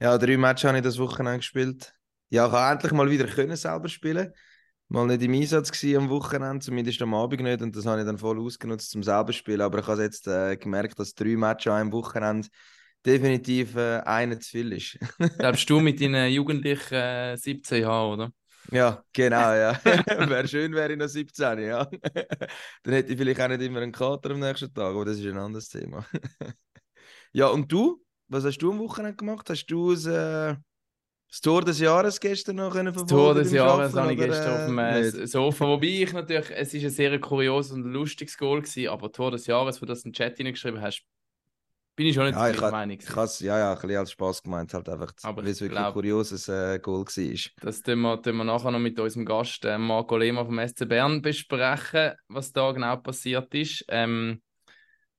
Ja, drei Matches habe ich das Wochenende gespielt. Ja, ich habe endlich mal wieder können selber spielen. Mal nicht im Einsatz gewesen am Wochenende, zumindest am Abend nicht. Und das habe ich dann voll ausgenutzt zum selber spielen. Aber ich habe jetzt äh, gemerkt, dass drei Matches an einem Wochenende definitiv äh, einer zu viel ist. Glaubst du mit deinen jugendlichen äh, 17 Jahren, oder? Ja, genau, ja. wäre schön, wäre ich noch 17, ja. Dann hätte ich vielleicht auch nicht immer einen Kater am nächsten Tag, aber das ist ein anderes Thema. ja, und du? Was hast du am Wochenende gemacht? Hast du das, äh, das Tor des Jahres gestern noch können verfolgen? Das Tor des Jahres habe ich gestern auf dem äh, Sofa. Wobei ich natürlich, es ist ein sehr kurioses und lustiges Goal gewesen, aber Tor des Jahres, wo du das in den Chat hineingeschrieben hast, bin ich schon nicht ja, der Meinung. Ich habe ja, ja, ein bisschen als Spaß gemeint, halt einfach, weil es wirklich glaub, ein kurioses äh, Goal war. Das tun wir, tun wir nachher noch mit unserem Gast äh, Marco Lehmann vom SC Bern besprechen, was da genau passiert ist. Ähm,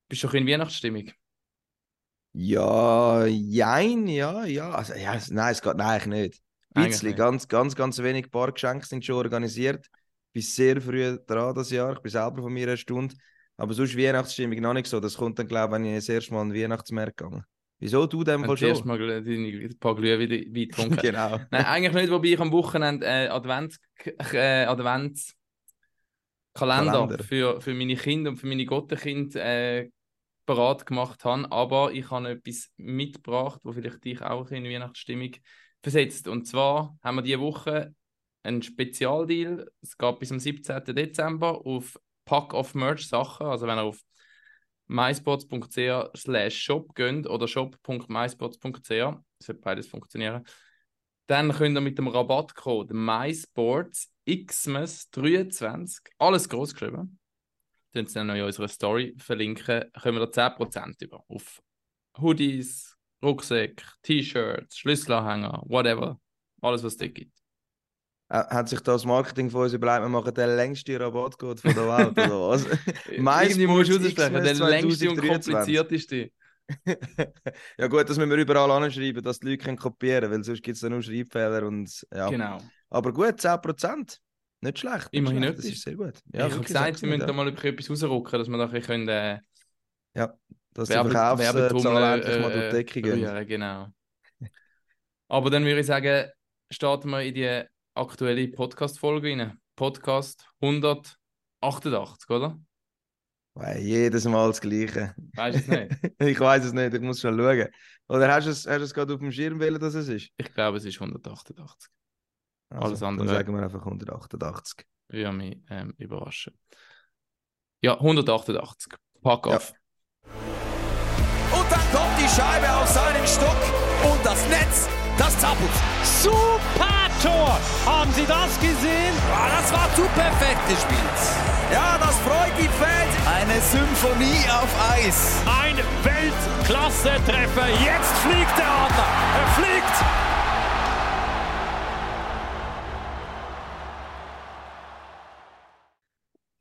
bist du schon in Weihnachtsstimmung? Ja, jein, ja, ja. Also, ja nein, es geht nein, eigentlich nicht. Ein bisschen, ganz, ganz, ganz wenig paar Geschenke sind schon organisiert. Ich bin sehr früh dran das Jahr. Ich bin selber von mir eine Stunde. Aber sonst Weihnachtsstimmung noch nicht so. Das kommt dann, glaube ich, wenn ich das erste Mal an den Weihnachtsmarkt gehe. Wieso du dem Fall schon? Mal deine paar Glühwein getrunken. genau. Nein, eigentlich nicht, wobei ich am Wochenende äh, Advents, äh, Advents Kalender, Für, für meine Kinder und für meine Gottenkinder äh, parat gemacht habe. Aber ich habe etwas mitgebracht, wo vielleicht dich auch in Weihnachtsstimmung versetzt. Und zwar haben wir diese Woche einen Spezialdeal. Es geht bis zum 17. Dezember auf Pack of Merch Sachen. Also wenn ihr auf myspots.ch slash shop geht oder shop.myspots.ch, das wird beides funktionieren, dann könnt ihr mit dem Rabattcode MySports Xmas 23, alles groß geschrieben, dann sie noch in unserer Story verlinken, können wir da 10% über. Auf Hoodies, Rucksäcke, T-Shirts, Schlüsselanhänger, whatever. Alles, was es dort gibt. Hat sich das Marketing von uns überlegt, wir machen den längsten Rabattcode von der Welt, oder was? Meist musst du aussprechen, der längste und komplizierteste. ja gut, das müssen wir überall anschreiben, dass die Leute können kopieren können, weil sonst gibt es nur Schreibfehler und ja. Genau. Aber gut, 10%. Nicht schlecht. Immerhin nicht. Das ist sehr gut. Ja, ich habe gesagt, wir müssen da mal etwas rausrücken, dass wir da ein können, äh, Ja, dass Werbe die Verkaufszahlen endlich mal durch die Decke gehen. Ja, genau. Aber dann würde ich sagen, starten wir in die aktuelle Podcast-Folge rein. Podcast 188, oder? Weil jedes Mal das Gleiche. Weißt du es nicht? ich weiß es nicht, ich muss schon schauen. Oder hast du es, hast du es gerade auf dem Schirm wählen, dass es ist? Ich glaube, es ist 188. Also, Alles andere. Dann sagen wir einfach 188. Würde mich ähm, überraschen. Ja, 188. Pack auf. Ja. Und dann kommt die Scheibe auf seinen Stock und das Netz, das zappelt. Super! Tor. Haben Sie das gesehen? Ja, das war zu perfekt gespielt. Ja, das freut die Fans. Eine Symphonie auf Eis. Ein Weltklasse-Treffer. Jetzt fliegt der Adler. Er fliegt.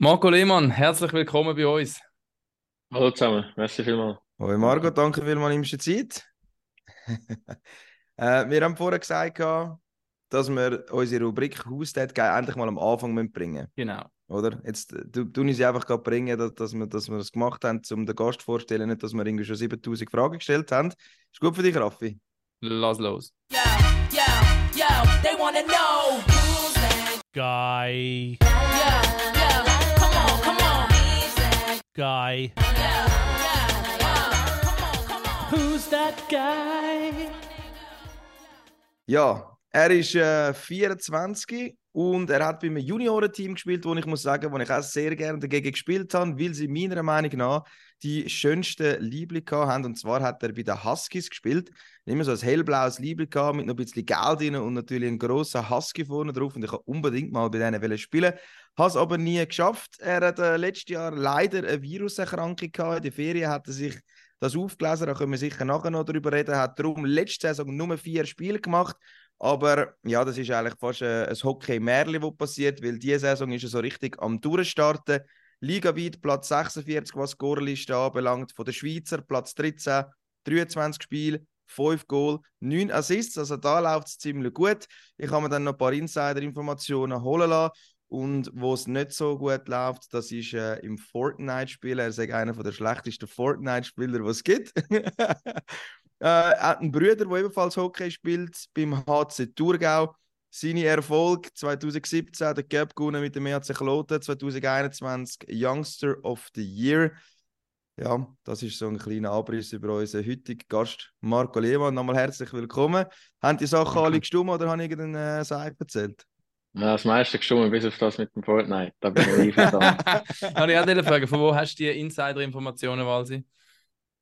Marco Lehmann, herzlich willkommen bei uns. Hallo zusammen, merci vielmals. Hoi Marco, danke vielmals, nimmst du Zeit. äh, wir haben vorher gesagt, dass wir unsere Rubrik Haustat endlich mal am Anfang bringen müssen. Genau. Oder? Jetzt du, tun sie einfach gerade bringen, dass, dass, wir, dass wir das gemacht haben, um den Gast vorzustellen, nicht, dass wir irgendwie schon 7000 Fragen gestellt haben. Ist gut für dich, Raffi? Lass los. Yo, yo, yo, they wanna know guy. Yo, Guy. Who's that guy? Ja, er ist äh, 24 und er hat bei einem Juniorenteam gespielt, wo ich muss sagen, wo ich auch sehr gerne dagegen gespielt habe, weil sie meiner Meinung nach die schönsten Liebling haben. Und zwar hat er bei den Huskies gespielt. Immer so ein hellblaues Liebling mit noch ein bisschen Geld drin und natürlich einen grossen Husky vorne drauf. Und ich wollte unbedingt mal bei denen spielen. Habe es aber nie geschafft. Er hat äh, letztes Jahr leider eine Viruserkrankung gehabt. In der Ferien hat er sich das aufgelesen, da können wir sicher nachher noch darüber reden. Er hat darum letzte Saison nur vier Spiele gemacht aber ja, das ist eigentlich fast ein, ein Hockey-Märchen, das passiert, weil diese Saison ist er so richtig am Durchstarten. Ligaweit Platz 46, was die Scorerliste anbelangt. Von der Schweizer Platz 13, 23 Spiele, 5 Goal, 9 Assists. Also da läuft es ziemlich gut. Ich habe mir dann noch ein paar Insider-Informationen holen lassen. Und wo es nicht so gut läuft, das ist äh, im Fortnite-Spiel. Er ist einer der schlechtesten Fortnite-Spieler, die es gibt. Äh, er hat einen Bruder, der ebenfalls Hockey spielt beim HC Thurgau. Seine Erfolg 2017 der Cup gewonnen mit dem EHC Kloten, 2021 Youngster of the Year. Ja, das ist so ein kleiner Abriss über unseren heutigen Gast Marco Lehmann. Nochmal herzlich willkommen. Haben die Sachen alle gestimmt oder habe ich irgendeinen äh, Seich erzählt? Ja, das meiste gestimmt, bis auf das mit dem Fortnite. Da bin ich einverstanden. Habe ich auch eine Frage, von wo hast du die Insider-Informationen, Walsi?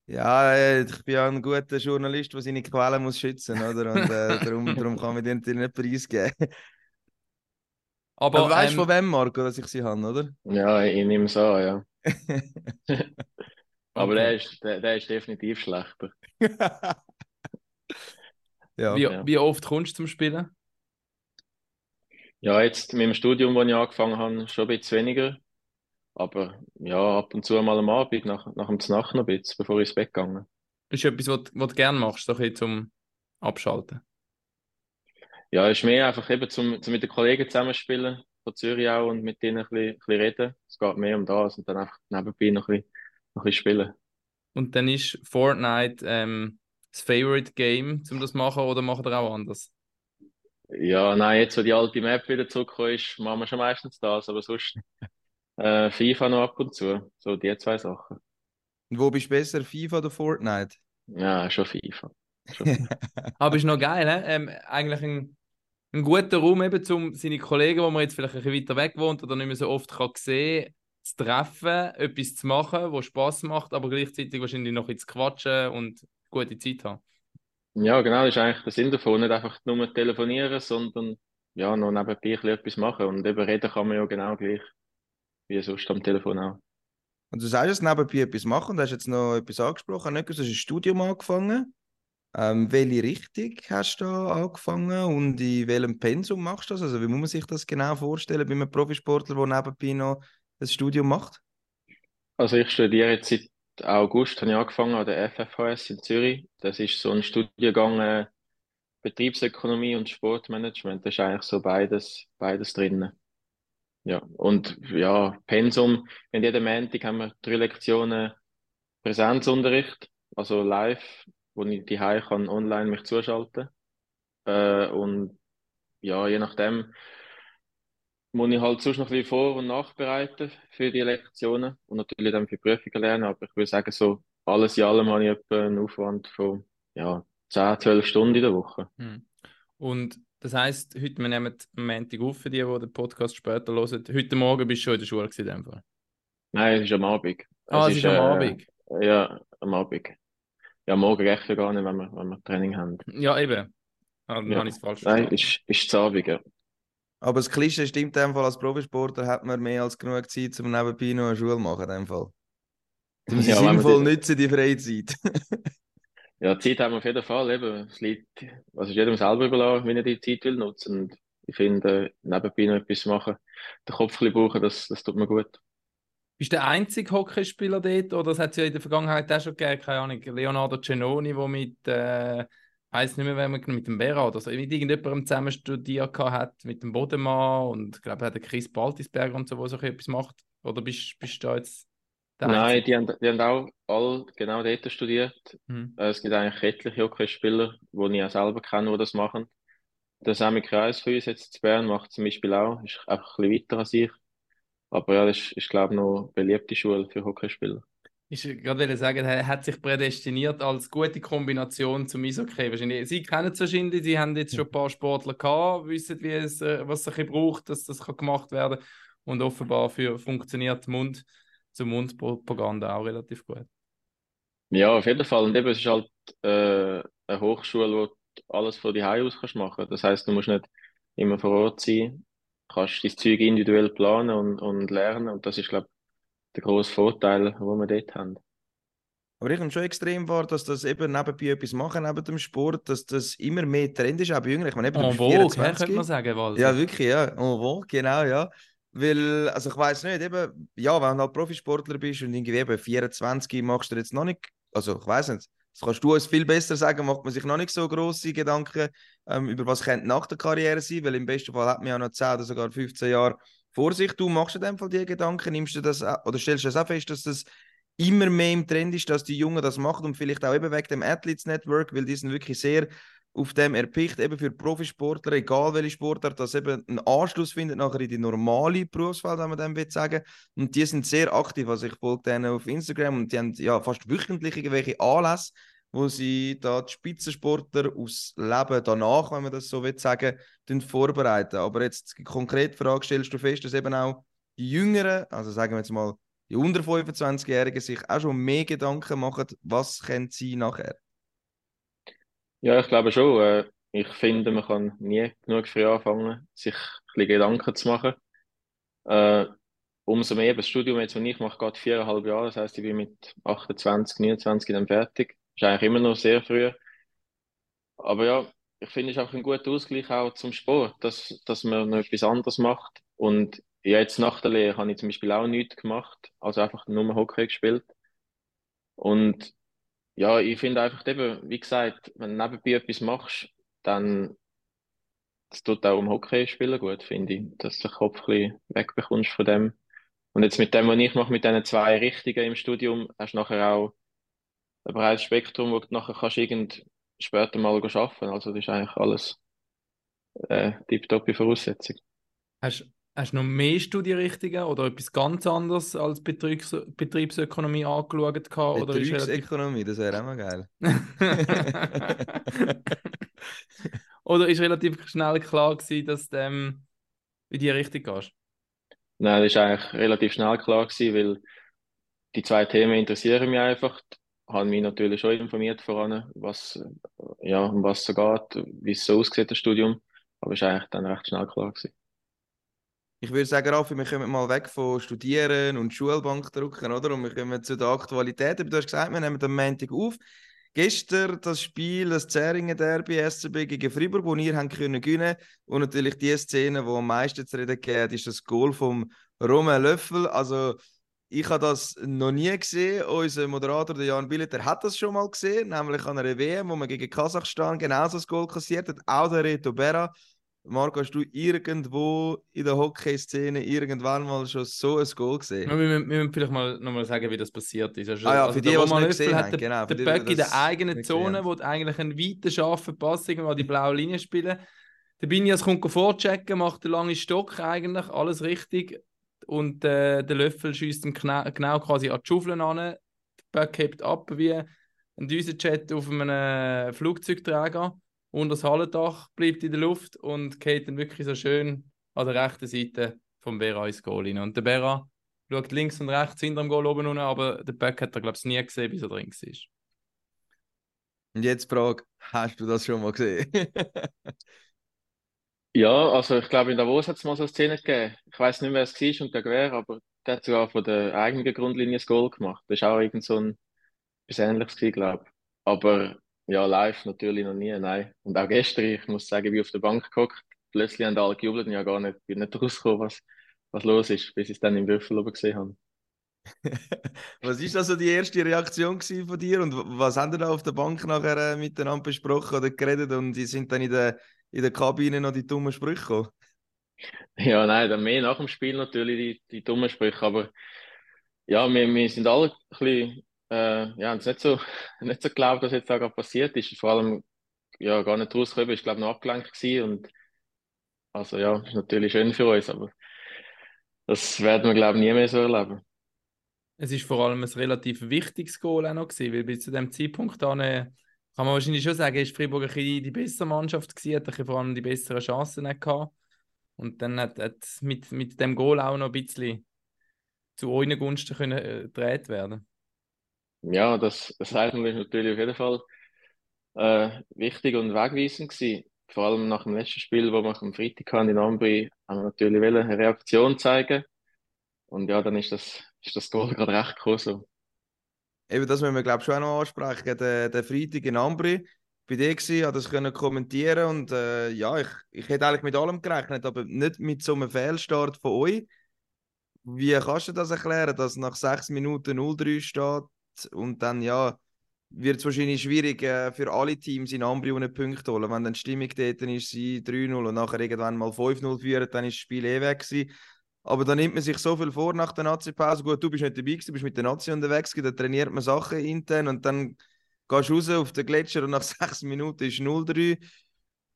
Ja, ich bin ja ein guter Journalist, der seine Quellen muss schützen muss, oder? Und äh, darum, darum kann man dir natürlich nicht preisgeben. Aber, Aber weißt du ähm, von wem, Marco, dass ich sie habe, oder? Ja, ich nehme es an, ja. Aber Okay. der, ist, der, der ist definitiv schlechter. ja. wie, ja. wie oft kommst du zum Spielen? Ja, jetzt mit dem Studium, wo ich angefangen habe, schon ein bisschen weniger. Aber ja, ab und zu mal am Abend, nach, nach dem Znacht noch ein bisschen, bevor ich ins Bett gegangen. Ist etwas, was, du- was du gerne machst, ein bisschen zum Abschalten? Ja, es ist mehr einfach eben zum, zum mit den Kollegen zusammenspielen, von Zürich auch, und mit denen ein bisschen, ein bisschen reden. Es geht mehr um das und dann einfach nebenbei noch ein bisschen, noch ein bisschen spielen. Und dann ist Fortnite ähm, das Favorite Game, um das zu machen, oder macht ihr auch anders? Ja, nein, jetzt, wo die alte Map wieder zurückgekommen ist, machen wir schon meistens das, aber sonst äh, FIFA noch ab und zu. So die zwei Sachen. Und wo bist du besser, FIFA oder Fortnite? Ja, schon FIFA. Schon FIFA. Aber ist noch geil, he? ähm, eigentlich ein, ein guter Raum, eben, um seine Kollegen, wo man jetzt vielleicht ein bisschen weiter weg wohnt oder nicht mehr so oft kann sehen zu treffen, etwas zu machen, was Spaß macht, aber gleichzeitig wahrscheinlich noch ein bisschen zu quatschen und gute Zeit haben. Ja, genau, das ist eigentlich der Sinn davon. Nicht einfach nur telefonieren, sondern ja, noch nebenbei ein bisschen etwas machen. Und eben reden kann man ja genau gleich, wie sonst am Telefon auch. Und du sagst jetzt nebenbei etwas machen und hast jetzt noch etwas angesprochen. Nicht du hast ein Studium angefangen. Ähm, welche Richtung hast du da angefangen und in welchem Pensum machst du das? Also wie muss man sich das genau vorstellen bei einem Profisportler, der nebenbei noch ein Studium macht? Also ich studiere jetzt seit August, habe ich angefangen an der FFHS in Zürich. Das ist so ein Studiengang äh, Betriebsökonomie und Sportmanagement. Da ist eigentlich so beides, beides drin. Ja, und ja, Pensum, wir haben jeden Montag haben wir drei Lektionen Präsenzunterricht, also live, wo ich die kann online mich zuschalten. Äh, und ja, je nachdem muss ich halt sonst noch ein bisschen vor- und nachbereiten für die Lektionen und natürlich dann für Prüfungen lernen. Aber ich würde sagen, so alles in allem habe ich einen Aufwand von ja, 10, 12 Stunden in der Woche. Hm. Und das heisst, heute, wir nehmen am Montag auf für die, die den Podcast später hören. Heute Morgen bist du schon in der Schule gewesen, in dem Fall. Nein, es ist am Abend. Ah, es ist am äh, Abend. Ja, am Abend. Ja, morgen echt ja gar nicht, wenn wir, wenn wir Training haben. Ja, eben. Ah, Dann Ja. habe ich es falsch Nein, verstanden. ist, ist zu Abend, ja. Aber das Klischee stimmt in dem Fall, als Profisportler hat man mehr als genug Zeit, um nebenbei noch eine Schule zu machen. In dem Fall. Sie Ja, sinnvoll die- nutzen, die Freizeit. Ja, Zeit haben wir auf jeden Fall. Eben. Es liegt, also ist jedem selber überlassen, wie er die Zeit will nutzen. Und ich finde, nebenbei noch etwas machen, den Kopf ein brauchen, das, das tut mir gut. Bist du der einzige Hockeyspieler dort oder es hat es ja in der Vergangenheit auch schon gegeben, keine Ahnung, Leonardo Cenoni, der mit, äh, weiß nicht mehr, wer man mit dem Bera oder so, mit irgendjemandem zusammen studiert hat, mit dem Bodemann und ich glaube, hat den Chris Baltisberger und so, der so etwas macht. Oder bist, bist du da jetzt der Nein, die haben, die haben auch alle genau dort studiert. Hm. Äh, Es gibt eigentlich etliche Hockeyspieler, die ich auch selber kenne, die das machen. Der Sammy Kreis für uns jetzt zu Bern macht zum Beispiel auch, ist einfach ein bisschen weiter als ich. Aber ja, das ist, ist glaube ich, noch eine beliebte Schule für Hockeyspieler. Ich gerade sagen, er hat sich prädestiniert als gute Kombination zum Eishockey. Wahrscheinlich, Sie kennen es wahrscheinlich, Sie haben jetzt schon ein paar Sportler gehabt, wissen, wie es, äh, was es braucht, dass das kann gemacht werden Und offenbar für funktioniert Mund zu Mund-Propaganda auch relativ gut. Ja, auf jeden Fall. Und eben, es ist halt äh, eine Hochschule, wo du alles von daheim aus kannst machen. Das heißt, du musst nicht immer vor Ort sein, kannst dein Zeug individuell planen und, und lernen. Und das ist, glaube ich, der grosse Vorteil, den wir dort haben. Aber ich nehme schon extrem wahr, dass das eben nebenbei etwas machen, neben dem Sport, dass das immer mehr Trend ist, auch bei Jüngeren. Ich meine, eben, du En bist vogue, hä, 24. könnte man sagen, Walter. Ja, wirklich, ja. En vogue, genau, ja. Weil, also ich weiß nicht, eben, ja, wenn du halt Profisportler bist und irgendwie eben 24 machst du jetzt noch nicht, also ich weiß nicht, das kannst du uns viel besser sagen, macht man sich noch nicht so grosse Gedanken ähm, über was könnte nach der Karriere sein, weil im besten Fall hat man ja noch 10 oder sogar 15 Jahre vor sich. Du machst in dem Fall die Gedanken, nimmst du das, oder stellst du das auch fest, dass das immer mehr im Trend ist, dass die Jungen das machen und vielleicht auch eben wegen dem Athletes Network, weil die sind wirklich sehr auf dem erpicht, eben für Profisportler, egal welche Sportart, dass eben einen Anschluss findet nachher in die normale Berufswelt, wenn man dem will sagen. Und die sind sehr aktiv, also ich folge denen auf Instagram und die haben ja fast wöchentlich irgendwelche Anlässe, wo sie da die Spitzensportler aus Leben danach, wenn man das so will sagen, vorbereiten. Aber jetzt die konkrete Frage stellst du fest, dass eben auch die Jüngeren, also sagen wir jetzt mal die unter 25-Jährigen, sich auch schon mehr Gedanken machen, was können sie nachher? Ja, ich glaube schon. Äh, ich finde, man kann nie genug früh anfangen, sich ein Gedanken zu machen. Äh, umso mehr, das Studium jetzt, das ich mache, geht viereinhalb Jahre. Das heißt, ich bin mit 28, 29 dann fertig. Ist eigentlich immer noch sehr früh. Aber ja, ich finde, es ist auch ein guter Ausgleich auch zum Sport, dass, dass man noch etwas anderes macht. Und jetzt nach der Lehre habe ich zum Beispiel auch nichts gemacht, also einfach nur Hockey gespielt. Und ja, ich finde einfach eben, wie gesagt, wenn du nebenbei etwas machst, dann das tut auch im Hockey spielen gut, finde ich, dass du den Kopf ein bisschen wegbekommst von dem. Und jetzt mit dem, was ich mache, mit diesen zwei Richtigen im Studium, hast du nachher auch ein breites Spektrum, wo du nachher kannst irgend später mal arbeiten. Also das ist eigentlich alles äh, tiptoppe Voraussetzung. Hast, Hast du noch mehr Studienrichtungen oder etwas ganz anderes als Betriebs Betriebsökonomie angeschaut? Oder Betriebsökonomie, das wäre auch mal geil. oder ist relativ schnell klar gewesen, dass du ähm, in die Richtung gehst? Nein, das ist eigentlich relativ schnell klar gewesen, weil die zwei Themen interessieren mich einfach. Ich habe mich natürlich schon informiert voran, was, ja, um was es so geht, wie es so aussieht, das Studium. Aber es ist eigentlich dann recht schnell klar gewesen. Ich würde sagen, Raffi, wir kommen mal weg von Studieren und Schulbank drucken, oder? Und wir kommen zu der Aktualität. du hast gesagt, wir nehmen am Montag auf. Gestern das Spiel, das Zähringen Derby SCB gegen Fribourg, wo ihr haben können gewinnen und natürlich die Szene, die am meisten zu reden geht, ist das Goal vom Roman Löffel. Also ich habe das noch nie gesehen. Unser Moderator, der Jan Billeter, hat das schon mal gesehen, nämlich an einer WM, wo man gegen Kasachstan genauso das Goal kassiert hat. Auch der Reto Berra. Marco, hast du irgendwo in der Hockey-Szene irgendwann mal schon so ein Goal gesehen? Ja, wir, wir, müssen vielleicht mal nochmal sagen, wie das passiert ist. Also, ah ja, für also, die, die es nicht gesehen haben, genau. Der Böck in der eigenen Zone, wo eigentlich einen weiten, scharfen Pass irgendwo die blaue Linie spielen. Der Binias kommt vorchecken, macht einen langen Stock eigentlich, alles richtig. Und äh, der Löffel schießt ihm genau, genau quasi an die Schaufeln an. Der Böck hebt ab wie ein Düsenjet auf einem Flugzeugträger und das Hallendach bleibt in der Luft und geht dann wirklich so schön an der rechten Seite vom Bera ins Goal rein. Und der Bera schaut links und rechts hinter dem Goal oben unten, aber der Böck hat er, glaube ich, nie gesehen, bis er drin war. Und jetzt Frage, hast du das schon mal gesehen? ja, also ich glaube, in Davos hat es mal so eine Szene gegeben. Ich weiß nicht, wer es war und gegen wer, aber der hat sogar von der eigenen Grundlinie das Goal gemacht. Das war auch irgend so ein etwas Ähnliches, glaube ich. Aber ja, live natürlich noch nie, nein. Und auch gestern, ich muss sagen, wie auf der Bank geguckt, plötzlich haben alle gejubelt und ja gar nicht, bin nicht rausgekommen, was, was los ist, bis ich es dann im Würfel oben gesehen habe. was ist also die erste Reaktion von dir und was haben ihr da auf der Bank nachher äh, miteinander besprochen oder geredet und die sind dann in der, in der Kabine noch die dummen Sprüche gekommen? Ja, nein, dann mehr nach dem Spiel natürlich die, die dummen Sprüche, aber ja, wir, wir sind alle ein bisschen äh, ja, es nicht so, nicht so geglaubt, was jetzt gerade passiert ist. Vor allem, ja, gar nicht rausgekommen, ich glaube, noch abgelenkt gewesen und, also ja, ist natürlich schön für uns, aber das werden wir, glaube ich, nie mehr so erleben. Es ist vor allem ein relativ wichtiges Goal auch noch gewesen, weil bis zu dem Zeitpunkt dann, äh, kann man wahrscheinlich schon sagen, ist Freiburg ein bisschen die bessere Mannschaft gewesen, hat vor allem die besseren Chancen gehabt. Und dann hat, hat mit, mit dem Goal auch noch ein bisschen zu euren Gunsten können, äh, gedreht werden ja, das, das Zeichen ist natürlich auf jeden Fall äh, wichtig und wegweisend gewesen. Vor allem nach dem letzten Spiel, wo wir am Freitag hatten in Ambri, haben wir natürlich eine Reaktion zeigen. Und ja, dann ist das, ist das Goal gerade recht gekommen. So. Eben, das müssen wir, glaube ich, schon auch noch ansprechen. Der, der Freitag in Ambri, bei dir gewesen, habe das können kommentieren und äh, ja, ich, ich hätte eigentlich mit allem gerechnet, aber nicht mit so einem Fehlstart von euch. Wie kannst du das erklären, dass nach sechs Minuten 0-3 steht und dann ja, wird es wahrscheinlich schwierig äh, für alle Teams in Ambri ohne Punkte holen. Wenn dann die Stimmung dort ist, sie 3-0 und nachher irgendwann mal 5-0 führen, dann ist das Spiel eh weg gewesen. Aber da nimmt man sich so viel vor nach der Nazi-Pause. Gut, du bist nicht dabei gewesen, du bist mit der Nazi unterwegs, da trainiert man Sachen intern und dann gehst du raus auf den Gletscher und nach sechs Minuten ist 0-3.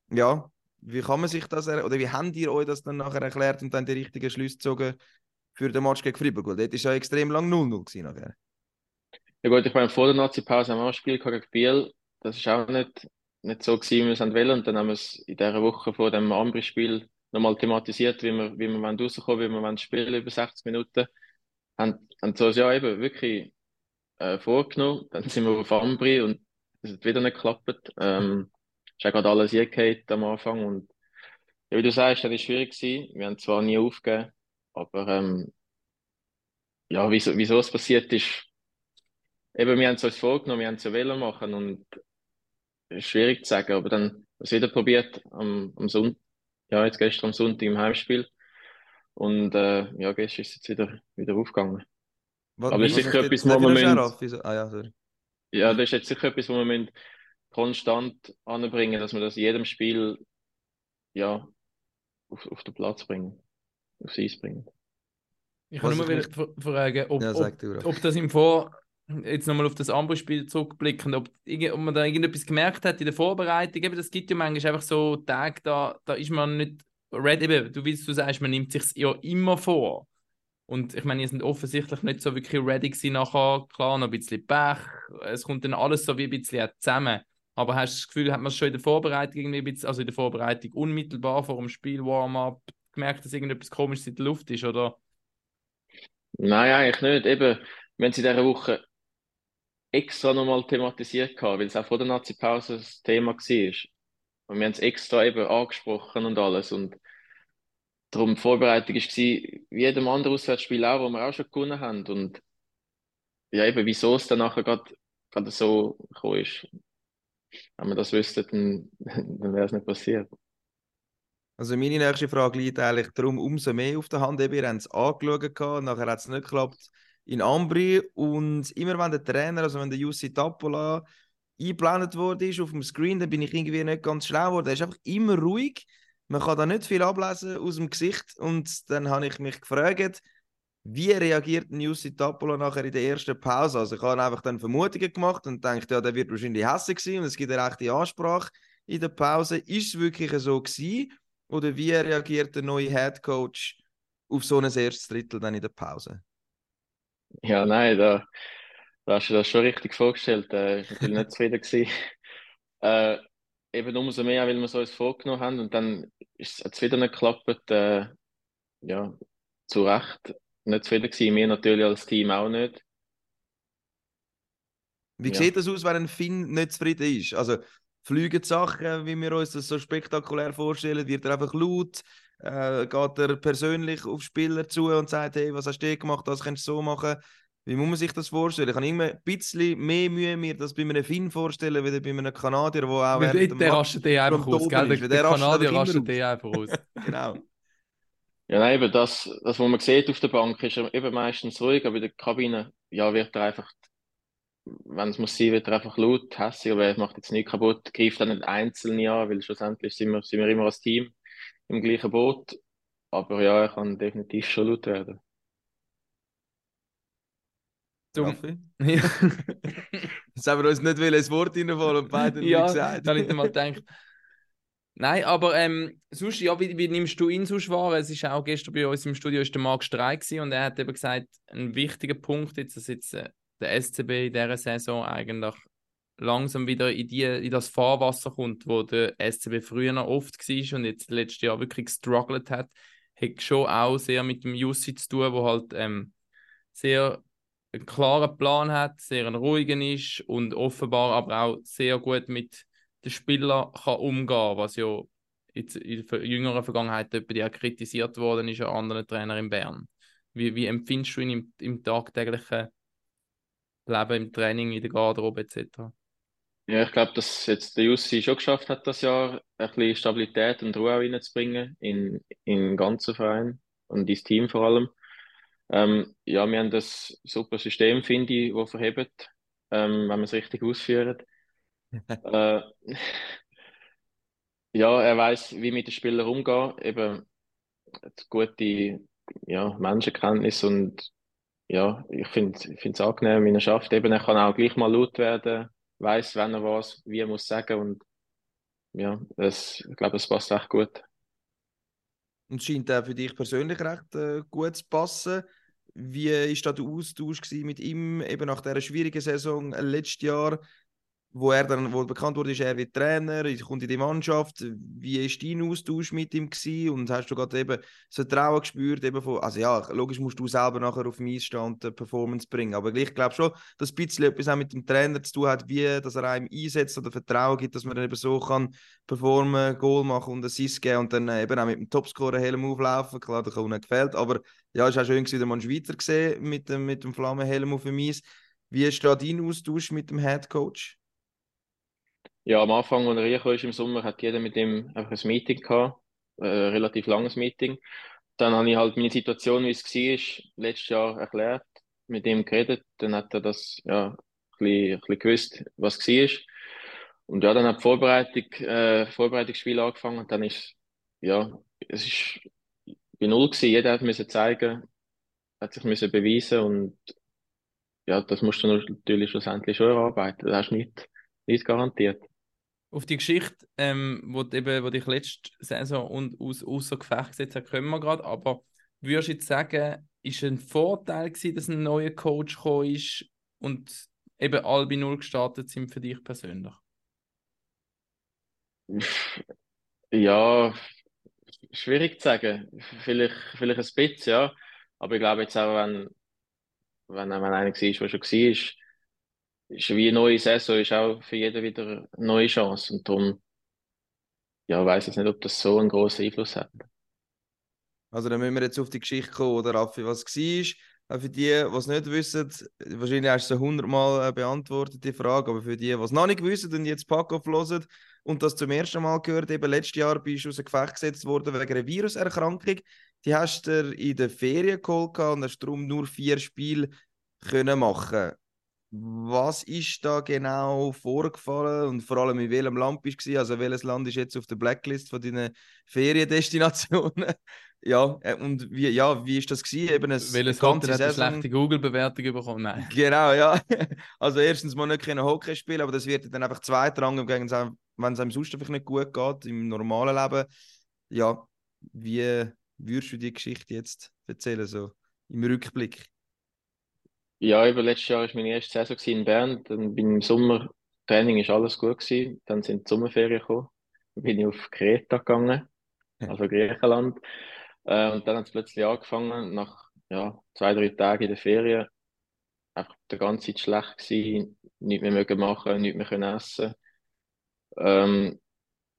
Ja, wie kann man sich das, oder wie habt ihr euch das dann nachher erklärt und dann die richtigen Schlüsse gezogen für den Match gegen Freiburg? Weil dort war ja extrem lang 0-0 nachher. Ja gut, ich meine, vor der Nazi-Pause haben wir ein Spiel gegen Biel. Das war auch nicht, nicht so gewesen, wie wir es wollen. Und dann haben wir es in dieser Woche vor dem Ambri-Spiel nochmal thematisiert, wie wir, wie wir rauskommen wie wir spielen über 60 Minuten. Haben, haben so ja eben wirklich äh, vorgenommen. Dann sind wir auf Ambri und es hat wieder nicht geklappt. Ähm, ist ja gerade alles eingehauen am Anfang und ja, wie du sagst, das war schwierig gewesen. Wir haben zwar nie aufgegeben, aber ähm, ja, wieso, wieso es passiert ist, eben, wir haben es uns vorgenommen, wir haben es ja wollen machen und es ist schwierig zu sagen, aber dann was wieder probiert am, am Sonntag, ja, jetzt gestern am Sonntag im Heimspiel und äh, ja, gestern ist es jetzt wieder, wieder aufgegangen. Was, aber das ist sicher etwas, wo man müssen... Ah ja, sorry. Ja, das ist jetzt sicher etwas, wo man müssen konstant anbringen, dass man das in jedem Spiel ja, auf, auf den Platz bringen, aufs Eis bringen. Ich kann nur mal fragen, ob, ja, ob, ob, das im Vor jetzt nochmal auf das Ambro-Spiel zurückblicken, ob, ob, man da irgendetwas gemerkt hat in der Vorbereitung. Eben, das gibt ja manchmal einfach so Tage, da, da ist man nicht ready. Eben, du, wie du sagst, man nimmt sich ja immer vor. Und ich meine, ihr sind offensichtlich nicht so wirklich ready gewesen nachher. Klar, noch ein bisschen Pech. Es kommt dann alles so wie ein bisschen zusammen. Aber hast du das Gefühl, hat man schon in der Vorbereitung irgendwie ein bisschen, also in der Vorbereitung unmittelbar vor dem Spiel Warm-up gemerkt, dass irgendetwas komisches in der Luft ist, oder? Nein, eigentlich nicht. Eben, wir haben in dieser Woche extra nochmal thematisiert weil es auch vor der Nazi-Pause das Thema war. Und wir haben es extra eben angesprochen und alles. Und darum die Vorbereitung war wie jedem anderen Auswärtsspiel auch, wo wir auch schon gewonnen haben. Und ja, eben, wieso es dann nachher gerade so gekommen ist. Wenn man das wüsste, dann, dann wäre es nicht passiert. Also meine nächste Frage liegt eigentlich darum umso mehr auf der Hand. Eben, ihr habt es angeschaut, nachher hat es nicht geklappt in Ambri und immer wenn der Trainer, also wenn der Jussi Tappola eingeblendet wurde ist auf dem Screen, dann bin ich irgendwie nicht ganz schlau geworden. Er ist einfach immer ruhig. Man kann da nicht viel ablesen aus dem Gesicht und dann habe ich mich gefragt, wie reagiert Jussi Tappola nachher in der ersten Pause? Also ich habe einfach dann Vermutungen gemacht und dachte, ja, der wird wahrscheinlich hässlich sein und es gibt eine rechte Ansprache in der Pause. Ist es wirklich so gewesen? Oder wie reagiert der neue Head Coach auf so ein erstes Drittel dann in der Pause? Ja, nein, da, da hast du das schon richtig vorgestellt. Äh, ich war natürlich nicht zufrieden. Gewesen. Äh, eben umso mehr, weil wir es uns vorgenommen haben und dann ist es wieder nicht geklappt. Äh, ja, zu Recht nicht zufrieden gewesen. Wir natürlich als Team auch nicht. Wie ja. sieht das aus, wenn ein Finn nicht zufrieden ist? Also fliegen die Sachen, wie wir uns das so spektakulär vorstellen? Wird er einfach laut? Äh, geht er persönlich auf Spieler zu und sagt, hey, was hast du gemacht, das kannst du so machen. Wie muss man sich das vorstellen? Ich kann immer ein bisschen mehr Mühe mir das bei einem Finn vorstellen, wie bei einem Kanadier, der auch während der, der rastet den einfach aus, gell? Der, der Kanadier rastet den einfach aus. genau. Ja, nein, eben das, das, was man sieht auf der Bank, ist eben meistens ruhig, aber in der Kabine, ja, wird er einfach, wenn es muss sein, wird er einfach laut, hässlich, aber er macht jetzt nichts kaputt, greift dann nicht einzeln an, weil schlussendlich sind wir, sind wir immer als Team im gleichen Boot. Aber ja, er kann definitiv schon laut werden. Zum... Ja. Jetzt haben wir uns nicht will, ein Wort reinfallen und beide ja, gesagt. dann habe ich mal gedacht. Nein, aber ähm, sonst, ja, wie, wie nimmst du ihn sonst wahr? Es ist auch gestern bei uns im Studio ist der Marc Streik und er hat eben gesagt, ein wichtiger Punkt jetzt, dass jetzt äh, der SCB in dieser Saison eigentlich langsam wieder in, die, in das Fahrwasser kommt, wo der SCB früher noch oft war und jetzt letztes Jahr wirklich gestruggelt hat, hat schon auch sehr mit dem Jussi zu tun, wo halt ähm, sehr einen klaren Plan hat, sehr ein ruhigen ist und offenbar aber auch sehr gut mit den Spielern kann umgehen, was ja jetzt in der jüngeren Vergangenheit ja kritisiert worden ist an anderen Trainern in Bern. Wie, wie empfindest du ihn im, im tagtäglichen Leben, im Training, in der Garderobe etc.? Ja, ich glaube, dass jetzt der Jussi schon geschafft hat, das Jahr ein bisschen Stabilität und Ruhe auch reinzubringen in, in den ganzen Verein und ins Team vor allem. Ähm, ja, wir haben das super System, finde ich, das verhebt, ähm, wenn man es richtig ausführt. äh, ja, er weiß, wie mit den Spielern umgehen. Eben gute ja, Menschenkenntnis und ja, ich finde es angenehm, wie er schafft. Eben, er kann auch gleich mal laut werden, weiß, wenn er was, wie er muss sagen und ja, das, ich glaube, es passt echt gut. Und es scheint auch für dich persönlich recht äh, gut zu passen. Wie war der Austausch mit ihm eben nach dieser schwierigen Saison letztes Jahr? Wo er dann wo bekannt wurde, ist er wie Trainer, kommt in die Mannschaft. Wie war dein Austausch mit ihm gewesen? und hast du gerade eben so Trauen gespürt, eben von, also ja, logisch musst du selber nachher auf den Eisstand eine Performance bringen, aber ich glaube schon, dass ein bisschen etwas auch mit dem Trainer zu tun hat, wie dass er einem einsetzt oder Vertrauen gibt, dass man dann eben so kann performen, Goal machen und Assist geben und dann eben auch mit dem Topscorer Helm auflaufen, klar, das hat nicht gefällt, aber ja, es ist auch schön wieder mal einen Schweizer gesehen mit dem, mit dem Flammenhelm auf dem Eis. Wie ist da dein Austausch mit dem Head Coach? Ja, am Anfang, als er reingekommen ist im Sommer, hat jeder mit ihm einfach ein Meeting gehabt, ein äh, relativ langes Meeting. Dann habe ich halt meine Situation, wie es war, letztes Jahr erklärt, mit ihm geredet. Dann hat er das, ja, ein bisschen, ein bisschen gewusst, was war. Und ja, dann hat die Vorbereitung, äh, Vorbereitungsspiel angefangen und dann ist, ja, es ist bei Null gewesen. Jeder hat müssen zeigen, hat sich müssen beweisen und ja, das musst du natürlich schlussendlich schon erarbeiten. Das hast du nicht, nicht garantiert auf die Geschichte, ähm, wo, eben, wo dich letzte Saison und aus, außer Gefecht gesetzt hat, können wir gerade. Aber würdest du jetzt sagen, ist ein Vorteil gewesen, dass ein neuer Coach gekommen ist und eben alle bei Null gestartet sind für dich persönlich? Ja, schwierig zu sagen. Vielleicht, vielleicht ein bisschen, ja. Aber ich glaube jetzt auch, wenn, wenn, wenn einer war, der schon war, ist wie eine neue Saison, ist auch für jeden wieder eine neue Chance. Und darum, ja, weiß ich nicht, ob das so einen großen Einfluss hat. Also dann müssen wir jetzt auf die Geschichte kommen, oder Raffi, was war. Für die, die es nicht wissen, wahrscheinlich hast du es hundertmal äh, beantwortet, die Frage, aber für die, die es noch nicht wissen und jetzt Pack hören und das zum ersten Mal gehört, eben letztes Jahr bist du aus dem Gefecht gesetzt worden wegen einer Viruserkrankung. Die hast du in der Ferien geholt und hast darum nur vier Spiele können machen was ist da genau vorgefallen und vor allem in welchem Land bist du? Also welches Land ist jetzt auf der Blacklist von deinen Feriendestinationen? ja, äh, und wie, ja, wie ist das gewesen? Eben ein welches Land hat eine schlechte Google-Bewertung bekommen? Nein. Genau, ja. Also erstens mal nicht können Hockey spielen, aber das wird dann einfach zweitrangig, wenn es einem sonst einfach nicht gut geht im normalen Leben. Ja, wie würdest du die Geschichte jetzt erzählen, so im Rückblick? Ja, über letztes Jahr war meine erste Saison in Bern. Dann bin ich im Sommer, Training ist alles gut gewesen. Dann sind die Sommerferien gekommen. Dann bin ich auf Kreta gegangen, also Griechenland. Äh, und dann hat es plötzlich angefangen, nach ja, zwei, drei Tagen in der Ferien, einfach die ganze Zeit schlecht gewesen, nichts mehr mögen machen, nichts mehr können essen. Ähm,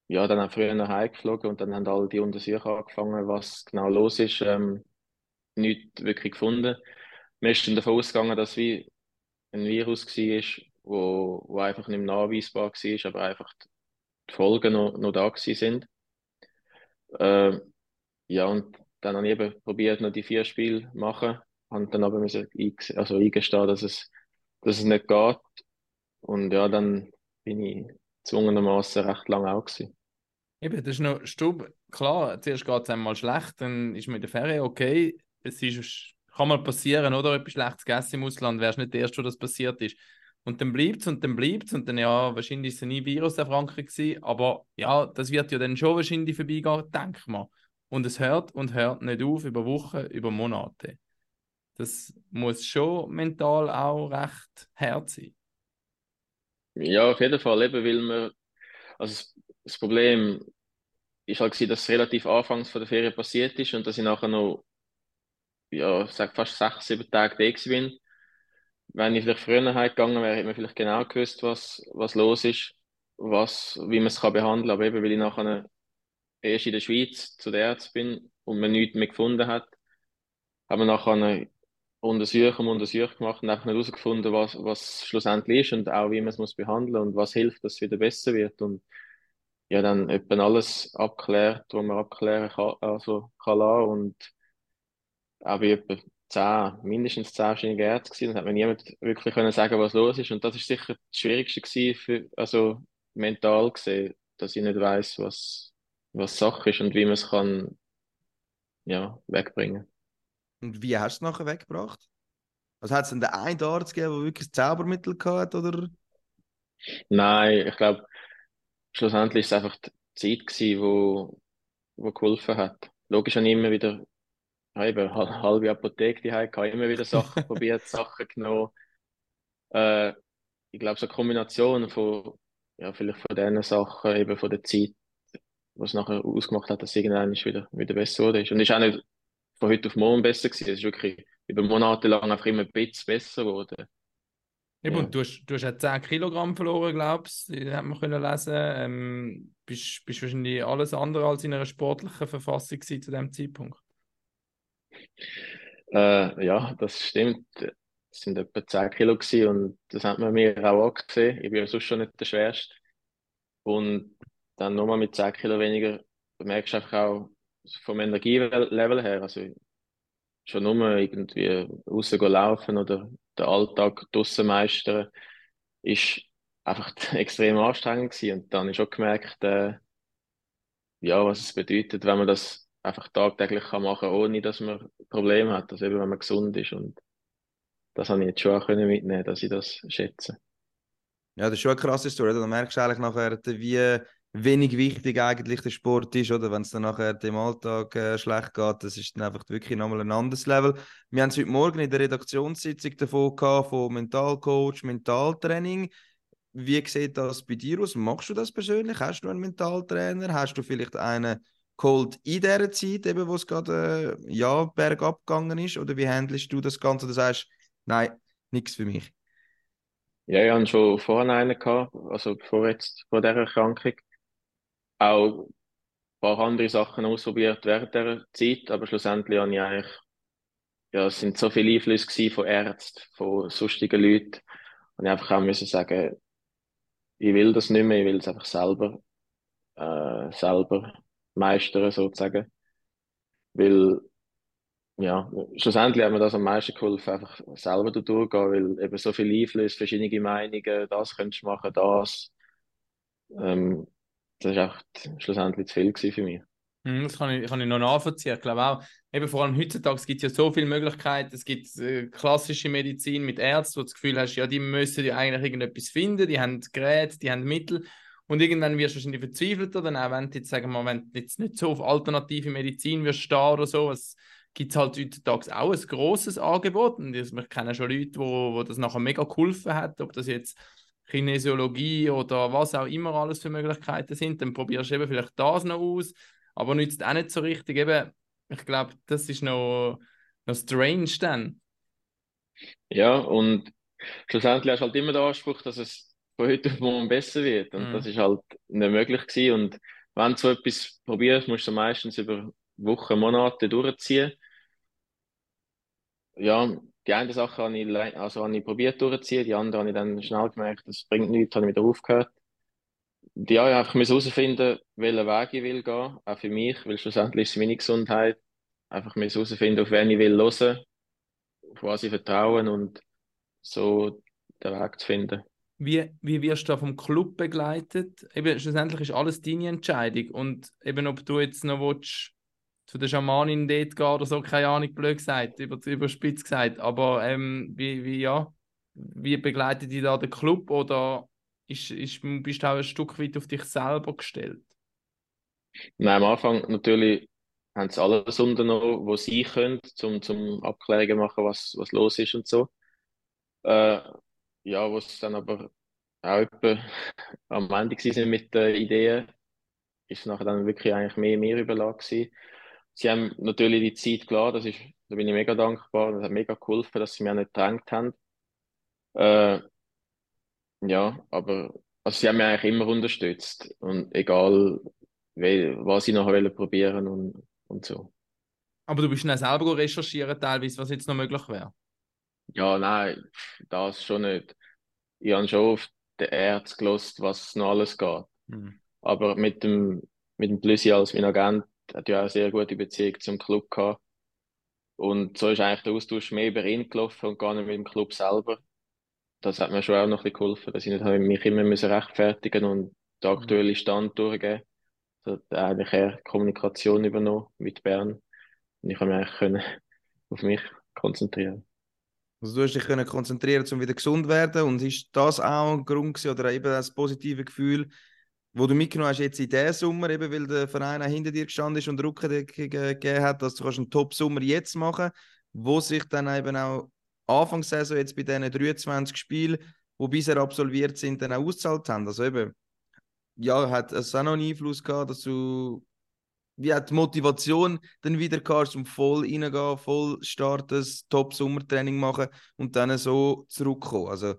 ja, dann haben früher nach Hause geflogen und dann haben alle die Untersuchungen angefangen, was genau los ist. Ähm, nichts wirklich gefunden wir sind davon ausgegangen, dass wie ein Virus war, wo, wo einfach nicht nachweisbar war, aber einfach die Folgen noch, noch da sind. Äh, ja, und dann habe ich eben probiert, noch die vier Spiele zu machen, habe dann aber müssen also eingestehen, dass es, dass es nicht geht. Und ja, dann bin ich zwungenermaßen recht lange auch gewesen. Eben, das ist noch Stub. Klar, zuerst geht es einmal schlecht, dann ist in der Ferien okay. Es ist kann mal passieren, oder? Etwas schlechtes gegessen im Ausland, wärst nicht der Erste, wo das passiert ist. Und dann bleibt es und dann bleibt es und dann, ja, wahrscheinlich ist es nie Viruserkrankung gewesen, aber ja, das wird ja dann schon wahrscheinlich vorbeigehen, denke mal. Und es hört und hört nicht auf über Wochen, über Monate. Das muss schon mental auch recht hart sein. Ja, auf jeden Fall, eben, weil man, also das Problem ist halt gewesen, dass es relativ anfangs von der Ferien passiert ist und dass ich nachher noch ja, sag fast sechs, sieben Tage da gewesen Wenn ich vielleicht früher heimgegangen wäre, hätte man vielleicht genau gewusst, was, was los ist, was, wie man es kann behandeln. Aber eben, weil ich nachher erst in der Schweiz zu der Ärzte bin und man nichts mehr gefunden hat, haben wir nachher eine Untersuchung, Untersuchung gemacht und einfach nicht herausgefunden, was, was schlussendlich ist und auch wie man es muss behandeln und was hilft, dass es wieder besser wird. Und ja, dann etwa alles abklärt, was man abklären kann, also kann lassen. Und auch bei etwa zehn, mindestens zehn verschiedene Ärzte gewesen. Dann hat mir niemand wirklich können sagen, was los ist. Und das ist sicher das Schwierigste gewesen, für, also mental gesehen, dass ich nicht weiß, was, was Sache ist und wie man es kann, ja, wegbringen. Und wie hast du es nachher weggebracht? Also hat es denn den einen Arzt gegeben, der wirklich das Zaubermittel hatte, oder? Nein, ich glaube, schlussendlich war es einfach die Zeit gewesen, wo, wo geholfen hat. Logisch habe ich immer wieder, ja, eben, halbe Apotheke die hatte, immer wieder Sachen probiert, Sachen genommen. Äh, ich glaube, so eine Kombination von, ja, vielleicht von diesen Sachen, eben von der Zeit, was nachher ausgemacht hat, dass irgendwann wieder, wieder besser wurde. Und es ist auch nicht von heute auf morgen besser gewesen. Es ist wirklich über Monate lang einfach immer ein bisschen besser geworden. Eben, ja. und du hast, du hast ja 10 Kilogramm verloren, glaubst du, das hat man können lesen. Ähm, bist, bist wahrscheinlich alles andere als in einer sportlichen Verfassung zu dem Zeitpunkt. Äh, ja, das stimmt. Es sind etwa 10 Kilo gewesen und das hat man mir auch angesehen. Ich bin sonst schon nicht der Schwerste. Und dann nochmal mit 10 Kilo weniger merkst du einfach auch vom Energielevel her, also schon nur irgendwie rausgehen laufen oder den Alltag draussen meistern, ist einfach extrem anstrengend gewesen. Und dann ich schon gemerkt, äh, ja, was es bedeutet, wenn man das einfach tagtäglich kann machen ohne dass man Probleme hat, also eben, wenn man gesund ist. Und das habe ich jetzt schon auch mitnehmen, dass ich das schätze. Ja, das ist schon eine krasse Story. Da merkst du eigentlich nachher, wie wenig wichtig eigentlich der Sport ist, oder? Wenn es dann nachher im Alltag äh, schlecht geht, das ist dann einfach wirklich nochmal ein anderes Level. Wir haben es heute Morgen in der Redaktionssitzung davon gehabt, von Mentalcoach, Mentaltraining. Wie sieht das bei dir aus? Machst du das persönlich? Hast du einen Mentaltrainer? Hast du vielleicht einen geholt in dieser Zeit, eben, wo es gerade äh, ja, bergab gegangen ist? Oder wie handelst du das Ganze? Du sagst, nein, nichts für mich. Ja, ich hatte schon vorher einen gehabt, also vor, jetzt, vor dieser Erkrankung auch ein paar andere Sachen ausprobiert während der Zeit, aber schlussendlich habe ich eigentlich, ja, es sind so viele Einflüsse von Ärzten, von sonstigen Leuten, und ich einfach auch müssen sagen, ich will das nicht mehr, ich will es einfach selber, äh, selber meistern, sozusagen. Weil, ja, schlussendlich hat mir das am meisten geholfen, einfach selber durchzugehen, weil eben so viele Einflüsse, verschiedene Meinungen, das könntest du machen, das, ähm, das war schlussendlich zu viel für mich. Hm, das kann ich, kann ich noch nachvollziehen. Ich glaube auch, eben vor allem heutzutage gibt es ja so viele Möglichkeiten. Es gibt äh, klassische Medizin mit Ärzten, wo du das Gefühl hast, ja, die müssen ja eigentlich irgendetwas finden, die haben Geräte, die haben Mittel. Und irgendwann wirst du wahrscheinlich verzweifelt, oder auch wenn du jetzt, sagen wir, wenn du jetzt nicht so auf alternative Medizin wirst oder so, es gibt halt heutzutage auch ein grosses Angebot. Und ich kenne schon Leute, wo, wo das nachher mega geholfen hat, ob das jetzt Kinesiologie oder was auch immer alles für Möglichkeiten sind, dann probierst du eben vielleicht das noch aus, aber nützt auch nicht so richtig. Eben, ich glaube, das ist noch, noch strange dann. Ja, und schlussendlich hast du halt immer den Anspruch, dass es von heute auf morgen besser wird. Und mhm. das ist halt nicht möglich gewesen. Und wenn du so etwas probierst, musst du meistens über Wochen, Monate durchziehen. Ja, die eine Sache habe ich, also habe ich probiert durchzuziehen, die andere habe ich dann schnell gemerkt, das bringt nichts, habe ich wieder aufgehört. Ja, ich einfach herausfinden, welchen Weg ich will gehen, auch für mich, weil schlussendlich ist es meine Gesundheit. Einfach herausfinden, auf wen ich will hören, auf was ich vertrauen und so den Weg zu finden. Wie, wie wirst du da vom Club begleitet? Eben, schlussendlich ist alles deine Entscheidung und eben ob du jetzt noch willst, zu der Schamanin dort gehen oder so, keine Ahnung, blöd gesagt, über, überspitzt gesagt. Aber ähm, wie, wie, ja, wie begleitet dich da der Club oder ist, ist, bist du auch ein Stück weit auf dich selber gestellt? Nein, am Anfang natürlich haben sie alles unternommen, was sie können, zum, zum Abklären machen, was, was los ist und so. Äh, ja, was dann aber auch etwa am Ende sind mit den Ideen, ist nachher dann wirklich eigentlich mehr mir überlassen sie haben natürlich die Zeit klar, das ist, da bin ich mega dankbar, das hat mega geholfen, dass sie mir nicht gedrängt haben. Äh, ja, aber also sie haben mich eigentlich immer unterstützt und egal, was sie nachher probieren und, und so. Aber du bist dann selber recherchieren teilweise, was jetzt noch möglich wäre? Ja, nein, das schon nicht. Ich habe schon auf den Ärzte gelost, was noch alles geht. Mhm. Aber mit dem, mit dem Plüssi als mein Agent hat ja auch eine sehr gute Beziehung zum Club gehabt. Und so ist eigentlich der Austausch mehr über ihn gelaufen und gar nicht mit dem Club selber. Das hat mir schon auch noch ein bisschen geholfen, dass ich nicht mich immer müssen rechtfertigen und den aktuellen Stand durchgeben. Das hat eigentlich eher Kommunikation übernommen mit Bern. Und ich habe mich eigentlich können auf mich konzentrieren. Also du hast dich können konzentrieren, um wieder gesund zu werden und ist das auch ein Grund gewesen, oder eben das positive Gefühl, wo du mitgenommen hast jetzt in diesem Sommer, eben weil der Verein auch hinter dir gestanden ist und Rückendeckung gegeben hat, dass du einen Top-Sommer jetzt machen wo sich dann eben auch Anfangssaison jetzt bei diesen 23 Spielen, die bisher absolviert sind, dann auch ausgezahlt haben. Also eben, ja, hat es auch noch einen Einfluss gehabt, dass du wie hat die Motivation dann wieder kannst, um voll reingehen, voll starten, das Top-Sommertraining machen und dann so zurückkommen. Also,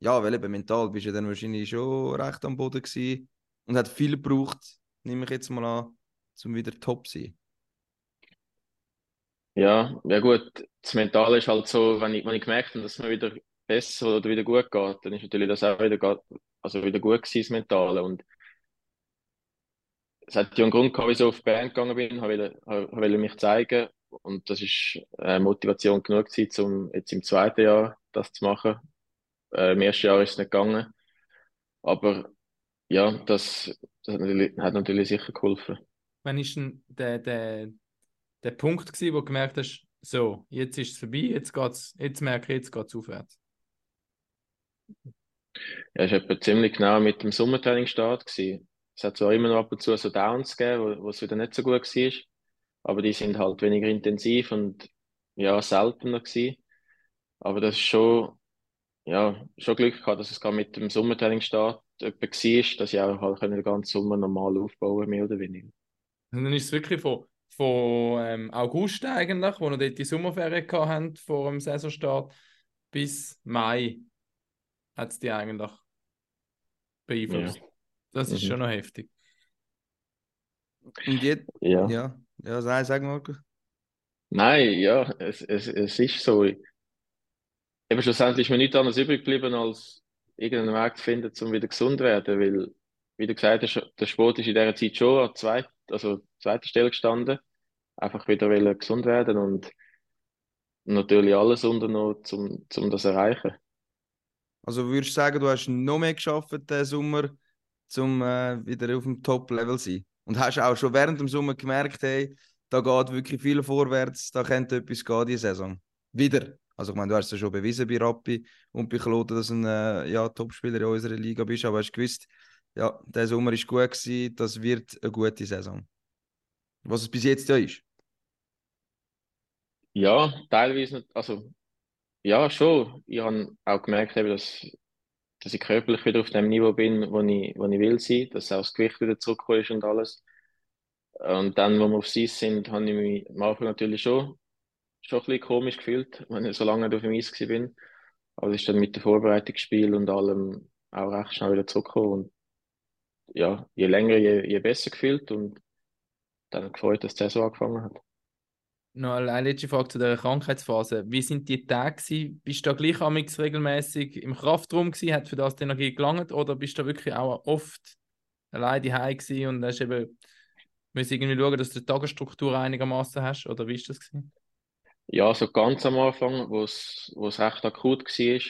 ja, weil eben mental bist du dann wahrscheinlich schon recht am Boden gewesen und hat viel gebraucht, nehme ich jetzt mal an, um wieder top zu sein. Ja, ja gut, das Mentale ist halt so, wenn ich, wenn ich gemerkt habe, dass mir wieder besser oder wieder gut geht, dann ist natürlich das auch wieder, also wieder gut gewesen, das Mentale. Und es hat ja einen Grund gehabt, wieso ich auf die Band gegangen bin, ich wollte, wollte mich zeigen und das ist äh, Motivation genug gewesen, um jetzt im zweiten Jahr das zu machen. Äh, Im ersten Jahr ist es nicht gegangen, aber ja, das, das hat, natürlich, hat natürlich sicher geholfen. Wann ist denn der, der, der Punkt gewesen, wo du gemerkt hast, so, jetzt ist es vorbei, jetzt, geht's, jetzt merke ich, jetzt geht es aufwärts? Ja, es war ziemlich genau mit dem Sommertraining Start gewesen. Es hat zwar immer noch ab und zu so Downs gegeben, wo, wo es wieder nicht so gut war, aber die sind halt weniger intensiv und ja, seltener gewesen. Aber das ist schon, ja, schon Glück gehabt, dass es gerade mit dem Sommertrainingsstart war, dass ich auch halt den ganzen Sommer normal aufbauen mehr oder weniger. Und dann ist es wirklich von, von ähm, August eigentlich, wo wir dort die Sommerferien hatten, vor dem Saisonstart, bis Mai hat es die eigentlich beeinflusst. Ja. Das ist mhm. schon noch heftig. Und jetzt, ja, ja, ja sag, sag mal. Nein, ja, es, es, es ist so. Eben schlussendlich ist mir nichts anderes übrig geblieben, als irgendeinen Weg zu finden, um wieder gesund zu werden, weil, wie du gesagt hast, der Sport ist in dieser Zeit schon an zweit, also zweiter Stelle gestanden. Einfach wieder gesund werden und natürlich alles unternommen, um, um das zu erreichen. Also würdest du sagen, du hast noch mehr geschafft diesen Sommer, um äh, wieder auf dem Top-Level zu sein. Und hast auch schon während dem Sommer gemerkt, hey, da geht wirklich viel vorwärts, da könnte etwas gehen diese Saison. Wieder. Also ich meine, du hast es ja schon bewiesen bei Rappi und bei Kloten, dass du ein äh, ja, Topspieler in unserer Liga bist, aber hast gewusst, ja, der Sommer ist gut gewesen, das wird eine gute Saison. Was es bis jetzt ja ist. Ja, teilweise nicht, also ja, schon. Ich habe auch gemerkt, dass dass ich körperlich wieder auf dem Niveau bin, wo ich, wo ich will sein, dass auch das Gewicht wieder zurückgekommen ist und alles. Und dann, wo wir auf Eis sind, habe ich mich am Anfang natürlich schon, schon ein bisschen komisch gefühlt, wenn ich so lange auf dem Eis bin. Aber es ist dann mit dem Vorbereitungsspiel und allem auch recht schnell wieder zurückgekommen. Und ja, je länger, je, je besser gefühlt und dann gefreut, dass die Saison angefangen hat. Noch eine letzte Frage zu der Krankheitsphase. Wie sind die Tage? Bist du da gleich amix regelmäßig im Kraftraum gewesen? Hat für das die Energie gelangt? Oder bist du da wirklich auch oft alleine daheim gewesen und hast eben musst irgendwie schauen, dass du die Tagesstruktur einigermaßen hast? Oder wie ist das gewesen? Ja, so ganz am Anfang, wo es recht akut war,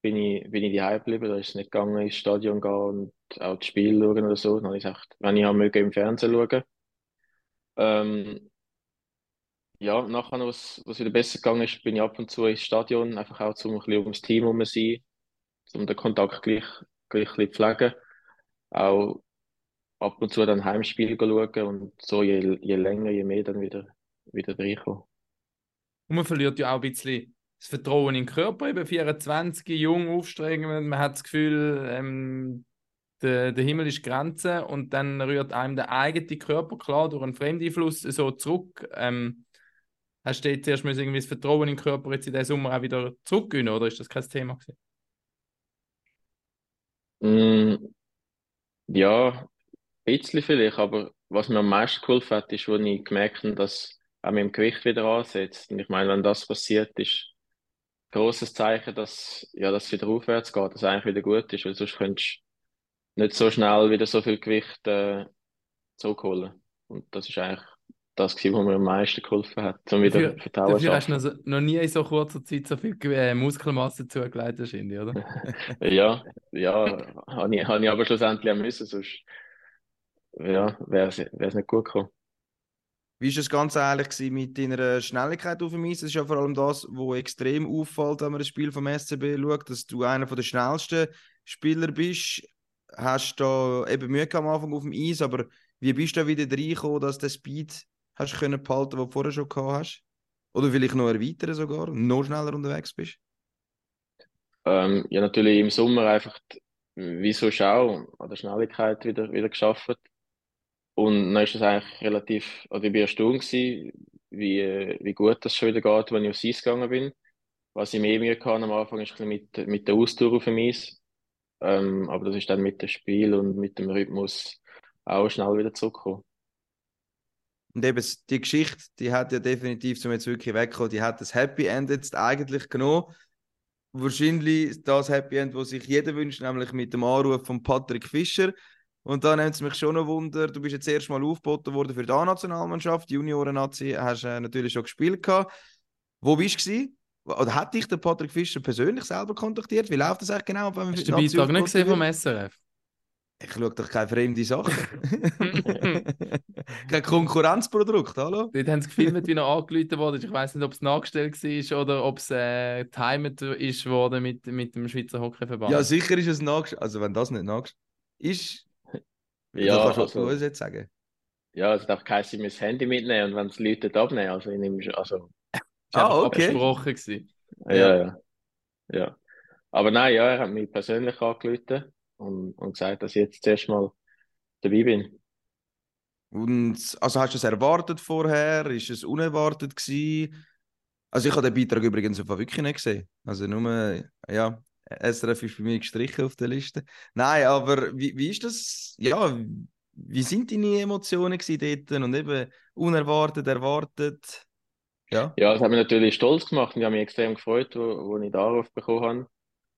bin ich, bin ich daheim geblieben. Da ist es nicht gegangen, ins Stadion gehen und auch das Spiel schauen oder so. Dann habe ich gesagt, wenn ich möge, im Fernsehen schauen. Ähm, ja, nachher, was, was wieder besser gegangen ist, bin ich ab und zu ins Stadion, einfach auch zum ein bisschen ums Team herum sein, um den Kontakt gleich, gleich ein bisschen pflegen. Auch ab und zu dann Heimspiel schauen und so je, je länger, je mehr dann wieder, wieder reinkommen. Und man verliert ja auch ein bisschen das Vertrauen in den Körper, eben 24, jung, aufstrebend, man hat das Gefühl, ähm, der, der Himmel ist Grenze und dann rührt einem der eigene Körper klar durch einen Fremdeinfluss so zurück. Ähm, Hast du jetzt erst irgendwie das Vertrauen den Körper jetzt in diesem Sommer auch wieder zurückgewinnen oder ist das kein Thema gewesen? Mm, ja, ein bisschen vielleicht, aber was mir am meisten geholfen hat, ist, wo ich gemerkt habe, dass auch mit dem Gewicht wieder ansetzt. Und ich meine, wenn das passiert, ist ein großes Zeichen, dass, ja, dass es wieder aufwärts geht, dass es eigentlich wieder gut ist, weil sonst könntest du nicht so schnell wieder so viel Gewicht äh, zurückholen. Und das ist eigentlich das gewesen, was mir am meisten geholfen hat, um wieder dafür, Vertrauen dafür hast du noch, so, noch, nie in so kurzer Zeit so viel äh, Muskelmasse zugelegt, wahrscheinlich, oder? ja, ja, habe ich, hab ich aber schlussendlich auch müssen, sonst ja, wäre es nicht gut gekommen. Wie war das ganz ehrlich mit deiner Schnelligkeit auf dem Eis? Das ist ja vor allem das, was extrem auffällt, wenn man das Spiel vom SCB schaut, dass du einer der schnellsten Spieler bist. Hast da eben Mühe am Anfang auf dem Eis, aber wie bist du da wieder reingekommen, dass du den Speed hast können behalten, den du vorher schon gehabt hast? Oder vielleicht noch erweitern sogar, noch schneller unterwegs bist? Ähm, ja, natürlich im Sommer einfach, wie so auch, an der Schnelligkeit wieder, wieder geschafft. Und dann ist es eigentlich relativ, oder ich war erstaunt gewesen, wie, wie gut das schon wieder geht, wenn ich aufs Eis gegangen bin. Was ich mehr Mühe hatte am Anfang, ist ein mit, mit der Ausdauer auf dem Eis. Ähm, aber das ist dann mit dem Spiel und mit dem Rhythmus auch schnell wieder zurückgekommen. Und eben die Geschichte, die hat ja definitiv, zum jetzt wirklich wegkommen, die hat das Happy End jetzt eigentlich genommen. Wahrscheinlich das Happy End, das sich jeder wünscht, nämlich mit dem Anruf von Patrick Fischer. Und da nimmt es mich schon noch Wunder, du bist jetzt erst mal aufgeboten worden für die A-Nationalmannschaft, Junioren-Nazi hast äh, natürlich schon gespielt gehabt. Wo bist du Oder hat dich der Patrick Fischer persönlich selber kontaktiert? Wie läuft das eigentlich genau? Wenn Hast du den Beitrag nicht gesehen vom SRF? Ich schaue doch keine fremde Sache. Kein Konkurrenzprodukt, hallo? Dort haben sie gefilmt, wie er angerufen wurde. Ich weiß nicht, ob es nachgestellt war oder ob es äh, timed ist worden mit, mit dem Schweizer Hockeyverband. Ja, sicher ist es nachgestellt. Also, wenn das nicht nachgestellt ist, ja, kannst also, du uns jetzt sagen. Ja, es darf kein sein, das Handy mitnehmen und wenn es Leute abnehmen, also ich nehme also. ah, okay. abgesprochen gewesen. Ja, ja, ja, ja. Aber nein, ja, er hat mich persönlich angerufen und, und gesagt, dass ich jetzt zuerst mal dabei bin. Und also hast du es erwartet vorher? Ist es unerwartet gewesen? Also ich habe den Beitrag übrigens wirklich nicht gesehen. Also nur, ja, SRF ist bei mir gestrichen auf der Liste. Nein, aber wie, wie ist das? Ja, wie sind deine Emotionen dort und eben unerwartet, erwartet? Ja, ja hat mich natürlich stolz gemacht und ich habe mich extrem gefreut, wo, wo ich darauf bekommen habe.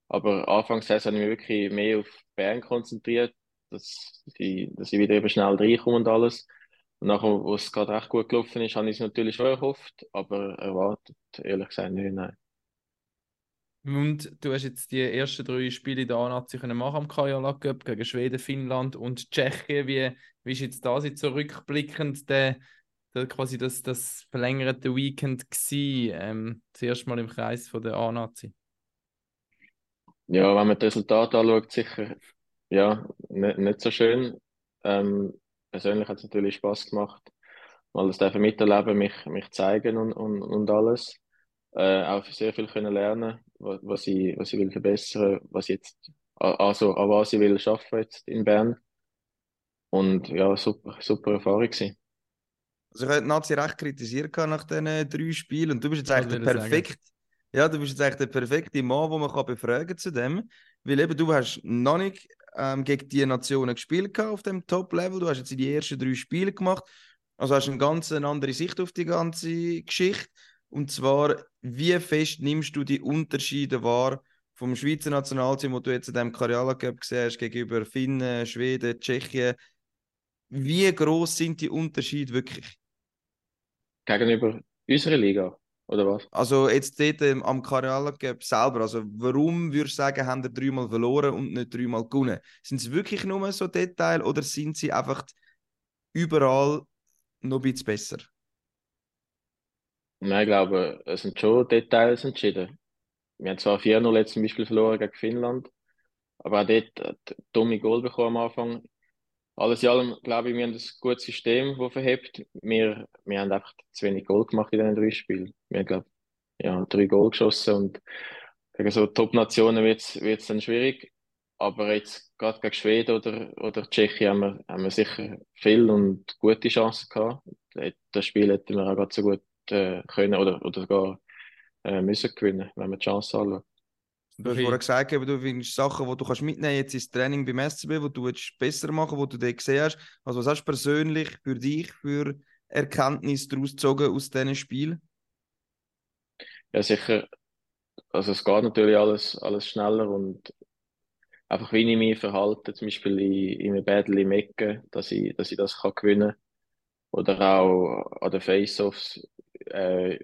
Aber anfangs habe ich mich wirklich mehr auf Bern konzentriert, dass ich, dass ich wieder eben schnell reinkomme und alles. Und nachher, wo es gerade recht gut gelaufen ist, habe ich es natürlich schon erhofft, aber erwartet, ehrlich gesagt, nicht, nein. Und du hast jetzt die ersten drei Spiele in der A-Nazi machen am Kajala Cup gegen Schweden, Finnland und Tschechien. Wie, wie ist jetzt das jetzt so rückblickend, der, der quasi das, das verlängerte Weekend gewesen, ähm, das erste Mal im Kreis von der A-Nazi? Ja, wenn man das Resultat anschaut, sicher ja, nicht, nicht so schön. Ähm, persönlich hat es natürlich Spaß gemacht, mal das dürfen miterleben, mich, mich zeigen und, und, und alles. Äh, auch sehr viel können lernen, was, was ich, was ich will verbessern, was ich jetzt, also an was ich will schaffen jetzt in Bern. Und ja, super, super Erfahrung gewesen. Also ich habe Nazi recht kritisiert nach diesen drei Spielen und du bist jetzt eigentlich der perfekt, ja, du bist jetzt eigentlich der perfekte Mann, den man kann befragen zu dem, weil eben du hast noch nicht ähm, gegen die Nationen gespielt auf dem Top-Level, du hast jetzt die ersten drei Spiele gemacht, also hast eine ganz andere Sicht auf die ganze Geschichte und zwar, wie fest nimmst du die Unterschiede wahr vom Schweizer Nationalteam, wo du jetzt in dem Karjala Cup gesehen hast, gegenüber Finnen, Schweden, Tschechien? Wie groß sind die Unterschiede wirklich? Gegenüber unserer Liga? Oder was? Also jetzt dort ähm, am Karjala Cup selber, also warum würdest du sagen, haben sie dreimal verloren und nicht dreimal gewonnen? Sind es wirklich nur so Details oder sind sie einfach überall noch ein bisschen besser? Nein, ich glaube, es sind schon Details entschieden. Wir haben zwar 4-0 jetzt zum Beispiel verloren gegen Finnland, aber auch dort hat dumme Goal bekommen am Anfang. Alles in allem, glaube ich, wir haben ein gutes System, das verhebt. Wir, wir haben einfach zu wenig Goal gemacht in diesen drei Spielen. Wir haben, glaube ja, drei Goal geschossen und gegen so Top-Nationen wird es dann schwierig. Aber jetzt gerade gegen Schweden oder, oder Tschechien haben wir, haben wir sicher viel und gute Chancen gehabt. Das Spiel hätten wir auch gerade so gut äh, können oder, oder sogar äh, müssen gewinnen, wenn man die Chance anschaut. Du hast vorhin gesagt, du findest Sachen, die du kannst mitnehmen jetzt ins Training beim SCB, wo du jetzt besser machen, wo du dir gesehen hast. Also was hast du persönlich für dich für Erkenntnisse daraus gezogen aus diesen Spielen? Ja, sicher. Also es geht natürlich alles, alles schneller und einfach wie ich mich verhalte, zum Beispiel in, in einem Battle im Ecken, dass ich, dass ich das kann gewinnen kann. Oder auch an den Face-Offs, äh,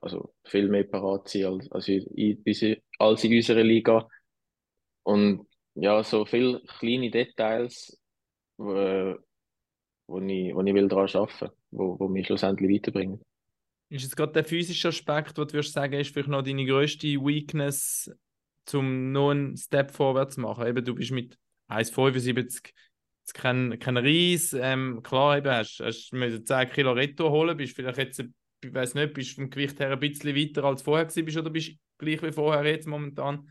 also viel mehr parat sein als, als, in, als in unserer Liga. Und ja, so viele kleine Details, äh, wo ich, wo ich will daran arbeiten wo, wo mich schlussendlich weiterbringen. Ist jetzt gerade der physische Aspekt, was du würdest sagen, ist vielleicht noch deine grösste Weakness, um noch einen Step vorwärts zu machen? Eben, du bist mit 1,75 kein, kein Reis. Ähm, klar, eben, hast, hast du 10 Kilo Retto holen, bist vielleicht jetzt, ich weiß nicht, bist vom Gewicht her ein bisschen weiter als vorher gewesen, oder bist du gleich wie vorher jetzt momentan?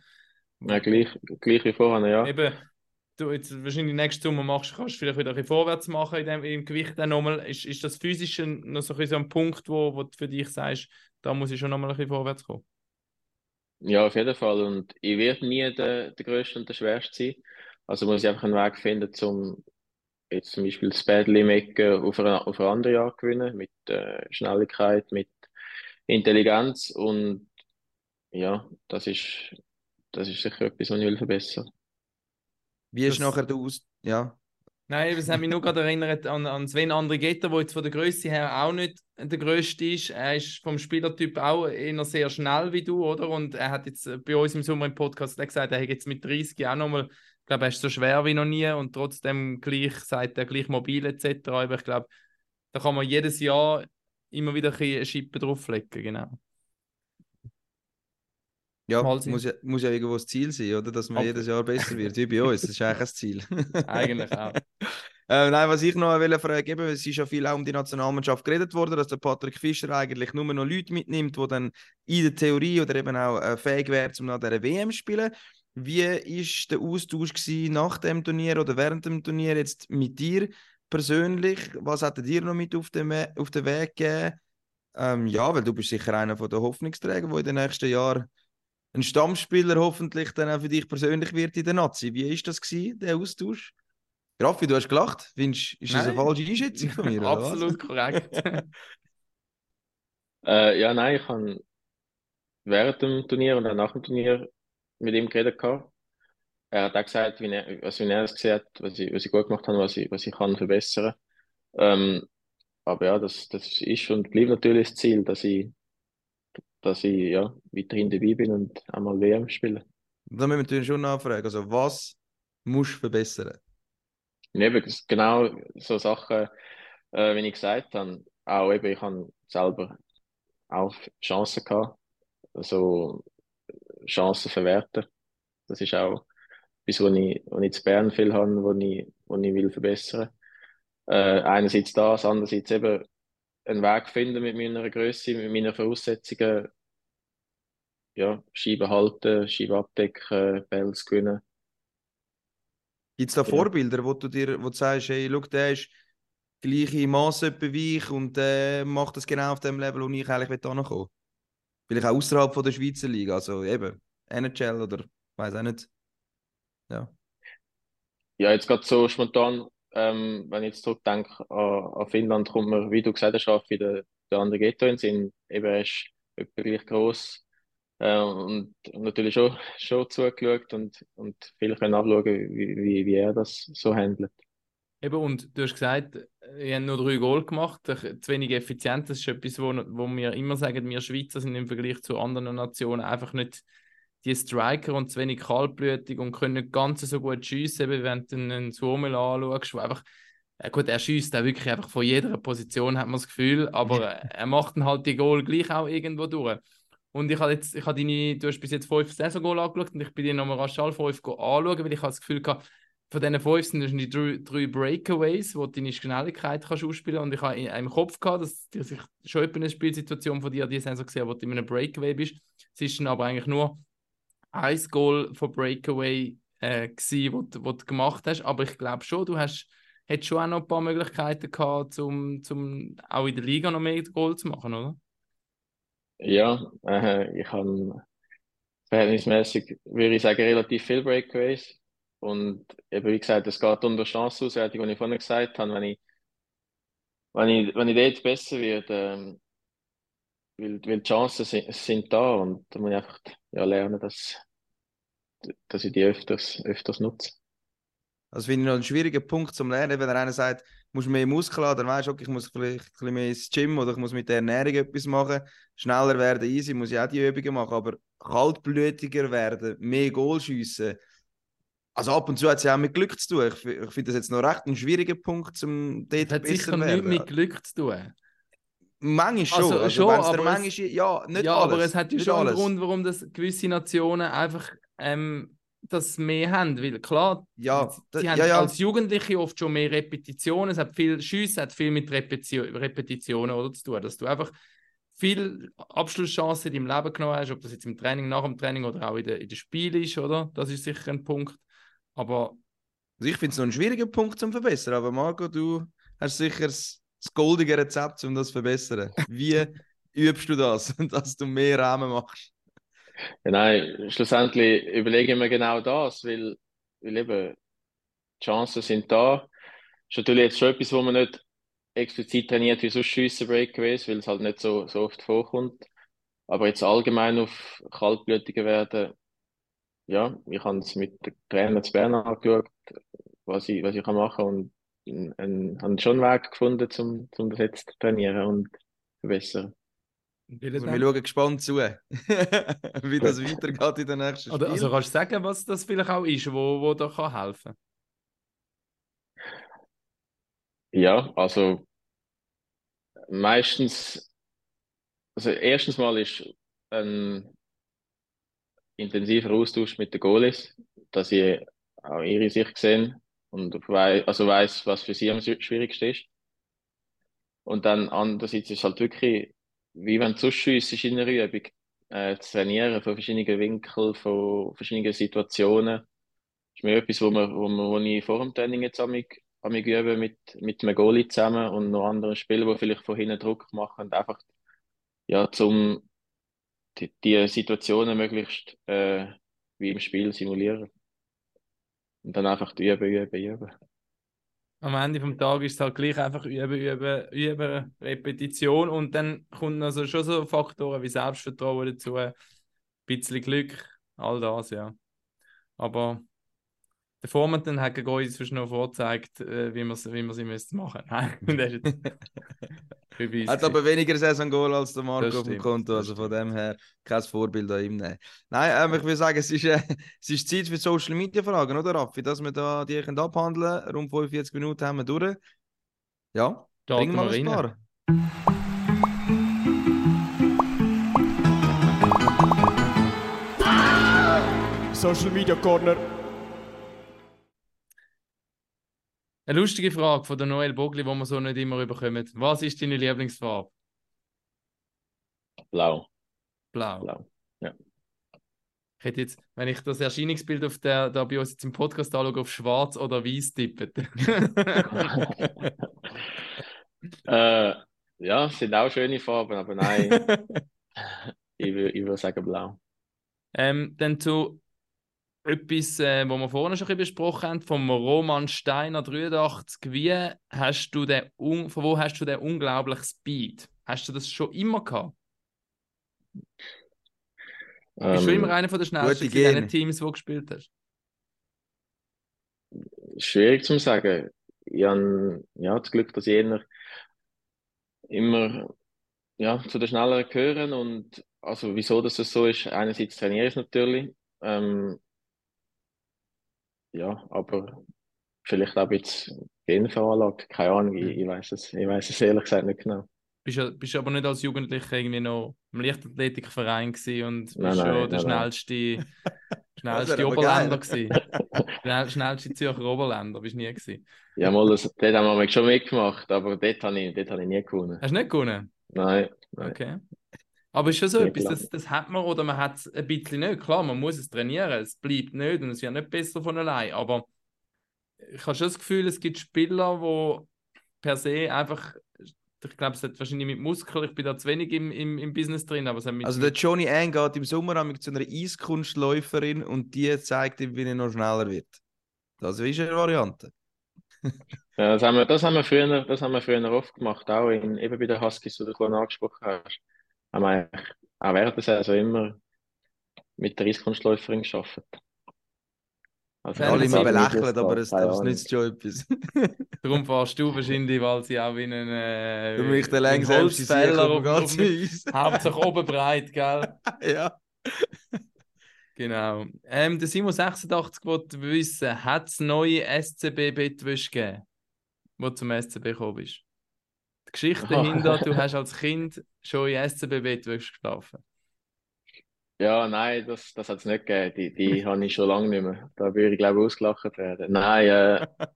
Ja, gleich, gleich wie vorher, ja. Eben, du jetzt wahrscheinlich nächsten Sommer machst, kannst du vielleicht wieder ein bisschen vorwärts machen in dem, im Gewicht dann nochmal. Ist, ist das Physische noch so ein, so ein Punkt, wo, wo du für dich sagst, da muss ich schon nochmal ein bisschen vorwärts kommen? Ja, auf jeden Fall. Und ich werde nie der, der Größte und der Schwerste sein. Also muss ich einfach einen Weg finden, um jetzt zum Beispiel das Badly-Mecken auf eine, auf eine andere Art gewinnen, mit äh, Schnelligkeit, mit Intelligenz. Und ja, das ist, das ist sicher etwas, was ich will verbessern Wie ist das, nachher der Aus... Ja. Nein, das hat mich nur gerade erinnert an, an Sven Andrigetter, der jetzt von der Größe her auch nicht der Größte ist. Er ist vom Spielertyp auch eher sehr schnell wie du, oder? Und er hat jetzt bei uns im Sommer im Podcast gesagt, er hat jetzt mit 30 auch nochmal ich glaube, er ist so schwer wie noch nie und trotzdem gleich, sagt er, gleich mobil etc. Aber ich glaube, da kann man jedes Jahr immer wieder eine Schippe drauflegen, genau. Ja, muss ja, muss ja irgendwo das Ziel sein, oder? Dass man Ab jedes Jahr besser wird, wie bei uns. Das ist eigentlich das Ziel. eigentlich auch. Äh, nein, was ich noch will fragen es ist ja viel auch um die Nationalmannschaft geredet worden, dass der Patrick Fischer eigentlich nur noch Leute mitnimmt, die dann in der Theorie oder eben auch äh, fähig wären, um nach dieser WM zu spielen. Wie ist der Austausch nach dem Turnier oder während dem Turnier jetzt mit dir persönlich? Was hat dir noch mit auf den, auf den Weg gegeben? Ähm, ja, weil du bist sicher einer der Hoffnungsträger, der in den nächsten Jahren ein Stammspieler hoffentlich dann auch für dich persönlich wird in der Nazi. Wie ist das gewesen, der Austausch? Raffi, du hast gelacht. Findest, ist nein. das eine falsche Einschätzung von mir? Absolut korrekt. äh, ja, nein, ich habe während dem Turnier und dann nach dem Turnier mit ihm geredet gehabt. Er hat auch gesagt, wie er, also wie er es gesehen hat, was ich, was ich gut gemacht habe, was ich, was ich kann verbessern. Ähm, aber ja, das, das ist und bleibt natürlich das Ziel, dass ich, dass ich ja, weiterhin dabei bin und einmal WM spiele. Da müssen wir natürlich schon nachfragen, also was musst du verbessern? Eben, genau so Sachen, äh, wie ich gesagt habe, auch eben, ich habe selber auch Chancen gehabt, also Chancen verwerten. Das ist auch etwas, was ich, was ich zu Bern viel habe, was ich, was ich will verbessern. Äh, einerseits das, andererseits eben einen Weg finden mit meiner Größe, mit meinen Voraussetzungen. Ja, Scheiben halten, Scheiben abdecken, Bells gewinnen. Gibt es da ja. Vorbilder, wo du dir wo du sagst, hey, schau, der ist gleiche Maße wie ich und äh, macht das genau auf dem Level, wo ich eigentlich will? Vielleicht auch außerhalb von der Schweizer Liga, also eben NHL oder weiß auch nicht. Ja. Ja, jetzt gerade so spontan, ähm, wenn ich jetzt zurückdenke an, an Finnland, kommt mir, wie du gesagt hast, wie der, der andere Ghetto in Sinn. Eben, er ist gleich gross äh, und, natürlich schon, schon zugeschaut und, und viel können anschauen, wie, wie, wie er das so handelt. Eben, und du hast gesagt, ihr habt nur drei Goal gemacht, zu wenig effizient. Das ist etwas, wo, wo wir immer sagen, wir Schweizer sind im Vergleich zu anderen Nationen einfach nicht die Striker und zu wenig kaltblütig und können nicht ganz so gut schiessen, wenn du einen Suomel anschaust, wo einfach ja gut, er schießt auch wirklich einfach von jeder Position, hat man das Gefühl, aber er macht dann halt die Goal gleich auch irgendwo durch. Und ich habe jetzt, ich habe deine, du hast bis jetzt fünf Saison-Goal angeschaut und ich bin dir nochmal rasch alle fünf anschauen, weil ich habe das Gefühl gehabt, von diesen fünf sind die drei, drei Breakaways, wo du deine Schnelligkeit kannst ausspielen kannst. Und ich habe im Kopf gehabt, dass ich schon eine Spielsituation von dir diese Saison gesehen wo du in einem Breakaway bist. Es ist dann aber eigentlich nur ein Goal von Breakaway äh, gewesen, wo, wo du gemacht hast. Aber ich glaube schon, du hast, hättest schon auch noch ein paar Möglichkeiten gehabt, um zum auch in der Liga noch mehr Goal zu machen, oder? Ja, äh, ich habe verhältnismäßig, würde ich sagen, relativ viele Breakaways. Und eben, wie gesagt, es geht um die Chancenauswertung, die ich vorhin gesagt habe. Wenn ich, wenn ich, wenn ich dort besser werde, ähm, weil, weil die Chancen sind, sind da und da muss ich einfach ja, lernen, dass, dass ich die öfters, öfters nutze. Also finde ich noch ein schwieriger Punkt zum Lernen, wenn einer sagt, muss mehr Muskeln haben, dann weißt du, okay, ich muss vielleicht ein bisschen mehr ins Gym oder ich muss mit der Ernährung etwas machen. Schneller werden, easy, muss ich auch die Übungen machen, aber kaltblütiger werden, mehr Goal schiessen, Also ab und zu hat es ja auch mit Glück zu tun. Ich, ich finde das jetzt noch recht ein schwieriger Punkt, um dort hat sicher nichts mit Glück zu tun. Manchmal schon. Also, Also, schon, aber der es- manchmal, ja, nicht ja, alles. aber es hat ja schon einen alles. Grund, warum das gewisse Nationen einfach ähm, das mehr haben. Weil klar, Ja, sie, da- sie haben ja, ja. als Jugendliche oft schon mehr Repetitionen. Es hat viel Schüsse, hat viel mit Repetitionen oder, zu tun. Dass du einfach viel Abschlusschancen in deinem Leben genommen hast, ob das jetzt im Training, nach dem Training oder auch in den in den Spielen ist, oder? Das ist sicher ein Punkt. Aber Also ich finde es noch ein schwieriger Punkt zum Verbessern, aber Marco, du hast sicher das, das goldige Rezept, um das zu verbessern. Wie übst du das, dass du mehr Rahmen machst? Ja, nein, schlussendlich überlege ich mir genau das, weil, weil eben die Chancen sind da. Ist natürlich jetzt schon etwas, wo man nicht explizit trainiert wie sonst Schiessen Breakaways, weil es halt nicht so, so oft vorkommt. Aber jetzt allgemein auf kaltblütiger werden, ja, ich habe es mit dem Trainer zu Bern angeschaut, was ich, was ich kann machen und ein, ein, habe schon einen Weg gefunden, um, um das jetzt zu trainieren und verbessern. Also wir schauen gespannt zu, wie das weitergeht in den nächsten oder, Spielen. also kannst du sagen, was das vielleicht auch ist, wo, wo da kann helfen Ja, also meistens, also erstens mal ist ein intensiver Austausch mit den Goalies, dass ich auch ihre Sicht sehen und wei also weiß, was für sie am schwi- schwierigsten ist. Und dann andererseits ist es halt wirklich, wie wenn du sonst schiessest in einer Übung, äh, zu trainieren von verschiedenen Winkeln, von verschiedenen Situationen. Das ist mir etwas, wo, man, wo, man, wo ich vor dem Training jetzt am mich, übe mit, mit einem Goalie zusammen und noch anderen Spielern, die vielleicht von hinten Druck machen und einfach, ja, zum, die, die Situationen möglichst, äh, wie im Spiel simulieren. Und dann einfach üben, üben, üben. am Ende vom Tag ist es halt gleich einfach üben, üben, üben, Repetition und dann kommen also schon so Faktoren wie Selbstvertrauen dazu, ein bisschen Glück, all das, ja. Aber der Vormann hat gegen uns zwischen noch vorgezeigt, wie man wie man sie müsste machen. Hat aber weniger Saison-Goal als der Marco auf dem Konto, also von dem her kein Vorbild an ihm nehmen. Nein, ähm, ich würde sagen, es ist, äh, es ist Zeit für Social Media Fragen, oder Raffi? Dass wir da die können abhandeln können. Rund 45 Minuten haben wir durch. Ja, Starten bringen wir wir ein rein. paar. Social Media Corner. Eine lustige Frage von der Noel Bogli, die wir so nicht immer überkommen. Was ist deine Lieblingsfarbe? Blau, Blau. blau. Ich hätte jetzt, wenn ich das Erscheinungsbild auf der, da bei uns jetzt im Podcast anschaue, auf schwarz oder weiß tippen. Äh, ja, es sind auch schöne Farben, aber nein, ich würde ich würde sagen blau. ähm, dann zu etwas, äh, was wir vorhin schon ein bisschen besprochen haben, vom Roman Steiner 83. Wie hast du den, von wo hast du den unglaublichen Speed? Hast du das schon immer gehabt? Du bist schon Ähm, immer einer von der schnellsten in den Teams, die du gespielt hast. Schwierig zu sagen. Ich habe ja, das Glück, dass ich eher immer ja, zu den Schnelleren gehören und also wieso dass das so ist, einerseits trainiere ich natürlich, ähm, ja, aber vielleicht auch jetzt Genveranlagt, keine Ahnung, ich, ich weiß es, ich weiß es ehrlich gesagt nicht genau. Bist ja, bist aber nicht als Jugendlicher irgendwie noch im Leichtathletikverein gewesen und bist Nein, schon nein, der nein, nein. schnellste, schnellste Oberländer gewesen. Schnell, schnellste Zürcher Oberländer bist du nie gewesen. Ja, mal, das, dort haben wir schon mitgemacht, aber dort habe ich, dort habe ich nie gewonnen. Hast du nicht gewonnen? Nein, nein. Okay. Aber ist schon so Ja, etwas, das, das hat man oder man hat es ein bisschen nicht. Klar, man muss es trainieren, es bleibt nicht und es wird nicht besser von allein. Aber ich habe schon das Gefühl, es gibt Spieler, die per se einfach, ich glaube, es hat wahrscheinlich mit Muskeln, ich bin da zu wenig im, im, im Business drin, aber es hat mit, Also der Johnny Ang geht im Sommer einmal zu einer Eiskunstläuferin und die zeigt ihm, wie er noch schneller wird. Das ist eine Variante. Ja, das haben wir, das haben wir früher, das haben wir früher oft gemacht, auch in, eben bei den Huskies, die du vorhin angesprochen hast. Haben wir auch während der Saison immer mit der Eiskunstläuferin gearbeitet. Also, Ja, Alle immer belächelt, aber das Ahnung. nützt schon etwas. darum fährst du wahrscheinlich, weil sie auch wie einen, äh, Du mich der dem, Eis. Hauptsache oben breit, gell? ja. Genau. Ähm, der Simon86 wollte wissen, hat es neue SCB-Bettwäsche gegeben, wo du zum SCB gekommen bist? Geschichte dahinter, du hast als Kind schon in SCB-Bettwäsche geschlafen. Ja, nein, das, das hat es nicht gegeben. Die, die habe ich schon lange nicht mehr. Da würde ich, glaube ich, ausgelacht werden. Nein, äh,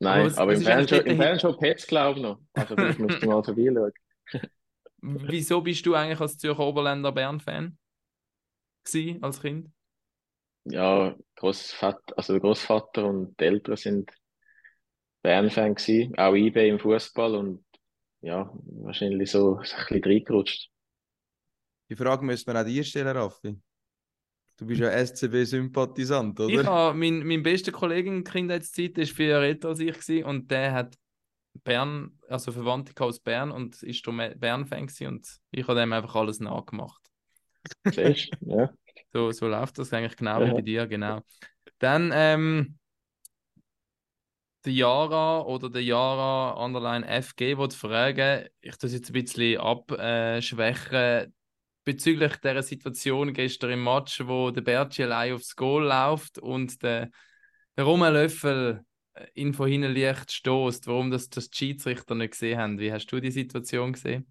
nein, aber was im ist eigentlich Fernsehen, im dort Fernsehen Pets, glaube ich, noch. Also, musst du mal vorbeischauen. Wieso bist du eigentlich als Zürcher Oberländer Bern-Fan? Als Kind? Ja, Großvater, also der Großvater und die Eltern sind Bern-Fan gewesen, auch IB im Fußball und ja, wahrscheinlich so ein bisschen reingerutscht. Die Frage müsste man auch dir stellen, Raffi. Du bist ja SCB-Sympathisant, oder? Ich habe, mein, mein bester Kollege in Kindheitszeit war älter als ich gewesen, und der hat Bern, also Verwandte aus Bern und ist Bern-Fan und ich habe dem einfach alles nachgemacht. Siehst? Ja. So, so läuft das eigentlich genau wie Ja. bei dir, genau. Dann ähm, der Yara oder der Yara Underline FG wollte fragen, ich tue es jetzt ein bisschen abschwächen, bezüglich der Situation gestern im Match, wo der Berci allein aufs Goal läuft und der, der Romelöffel äh, ihn von hinten leicht stößt, warum das, das die Schiedsrichter nicht gesehen haben. Wie hast du die Situation gesehen?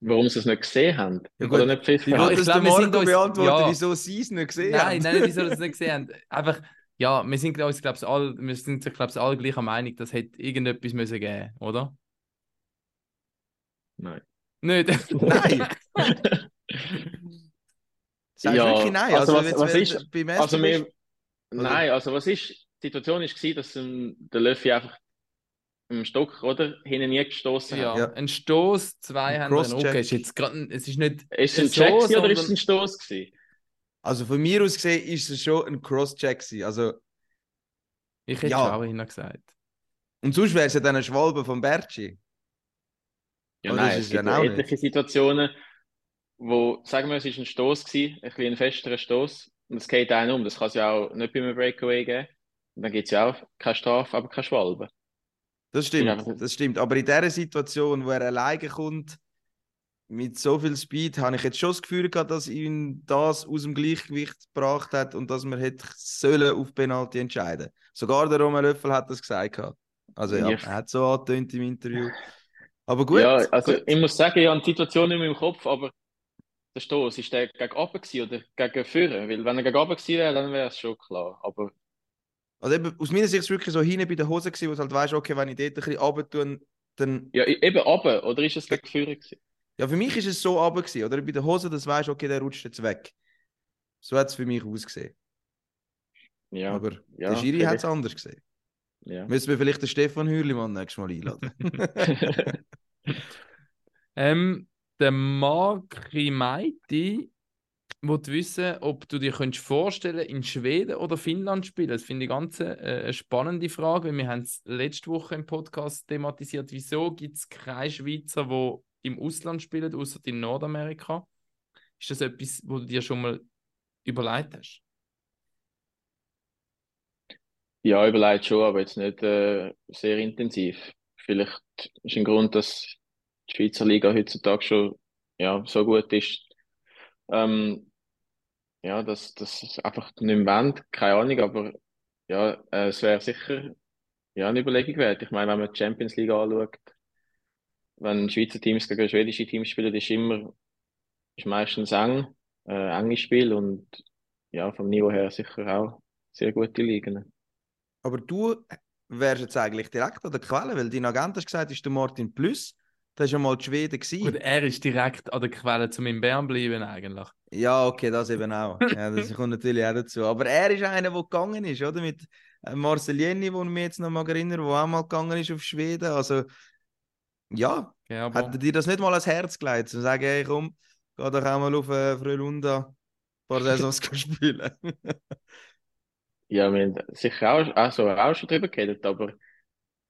Warum sie es nicht gesehen haben? Ja, Oder nicht pfiffen haben? wollte ich das glaub, der wir sind uns- beantworten, ja. wieso sie es nicht gesehen Nein, haben? nein, nicht, wieso wir das nicht gesehen haben. Einfach, ja, wir sind uns, glaube ich, alle, wir sind sich, glaube ich, alle gleicher Meinung, das hätte irgendetwas müssen geben, oder? Nein. Nicht? Nein! Sagst Ja, wirklich nein? also was- jetzt, was wenn ist- beim Also wir, nein, also was ist, die Situation ist gewesen, dass ähm, der Löffi einfach im Stock, oder, hinten nie gestoßen ja, hat. Ja. ein Stoß, zwei Ein Hände. Crosscheck. Okay, ist jetzt grad, es ist nicht Ist es ein so, Check oder ist es ein Stoß gewesen? Also von mir aus gesehen ist es schon ein Cross-Check. Also, Ich hätte Ja. auch hinten gesagt. und sonst wäre es ja dann ein Schwalbe von Berci. Ja, das nein, ist es ja gibt ja etliche Situationen, wo, sagen wir, es ist ein Stoß gewesen, ein bisschen ein festerer Stoß, und es geht einen um. Das kann es ja auch nicht bei einem Breakaway geben. Und dann gibt es ja auch keine Strafe, aber keine Schwalbe. Das Ja. stimmt, das stimmt. Aber in dieser Situation, wo er alleine kommt, mit so viel Speed, habe ich jetzt schon das Gefühl gehabt, dass ihn das aus dem Gleichgewicht gebracht hat und dass man hätte sollen auf Penalty entscheiden. Sogar der Roman Löffel hat das gesagt. gehabt. Also ja, er hat so angetönt im Interview. Aber gut. ja, also gut. ich muss sagen, ich habe die Situation mehr im Kopf, aber der Stoß, ist der gegen oben oder gegen vorne? Weil wenn er gegen oben wäre, dann wäre es schon klar. Aber Also eben, aus meiner Sicht ist es wirklich so hinten bei der Hose gewesen, wo du halt weißt, okay, wenn ich dort ein bisschen runter tue, dann. ja, eben oben, oder ist es gegen vorne gewesen? Ja, für mich ist es so runter gewesen, oder? Bei der Hose, das weißt okay, der rutscht jetzt weg. So hat es für mich ausgesehen. Ja, Aber ja, der Schiri hat es anders gesehen. Ja. Müssen wir vielleicht den Stefan Hürlimann nächstes Mal einladen? Ähm, der Marki Meiti wollte wissen, ob du dir könntest vorstellen in Schweden oder Finnland spielen. Das finde ich ganz äh, eine spannende Frage, weil wir haben es letzte Woche im Podcast thematisiert. Wieso gibt es keine Schweizer, die im Ausland spielen, außer in Nordamerika? Ist das etwas, wo du dir schon mal überlegt hast? Ja, überlegt schon, aber jetzt nicht äh, sehr intensiv. Vielleicht ist ein Grund, dass die Schweizer Liga heutzutage schon ja, so gut ist. Ähm, ja, dass es einfach nicht mehr wollen, keine Ahnung, aber ja, äh, es wäre sicher ja, eine Überlegung wert. Ich meine, wenn man die Champions League anschaut, wenn Schweizer Teams gegen schwedische Teams spielen, ist immer ist meistens eng, äh, enges Spiel und ja, vom Niveau her sicher auch sehr gute Ligen. Aber du wärst jetzt eigentlich direkt an der Quelle, weil dein Agent hat gesagt, ist der Martin Plus. Das war ja mal die Schweden. Gut, Gewesen. er ist direkt an der Quelle zum in Bern bleiben eigentlich. Ja, okay, das eben auch. Ja, das kommt natürlich auch dazu. Aber er ist einer, der gegangen ist, oder? Mit äh, Marcel Jenny, wo ich mich jetzt noch mal erinnere, der auch mal gegangen ist auf Schweden. Also, ja, Ja, aber hat er dir das nicht mal ans Herz gelegt, zu sagen, hey, komm, geh doch auch mal auf äh, Frölunda ein paar Saisons spielen. Ja, wir haben sicher auch, also auch schon drüber geredet, aber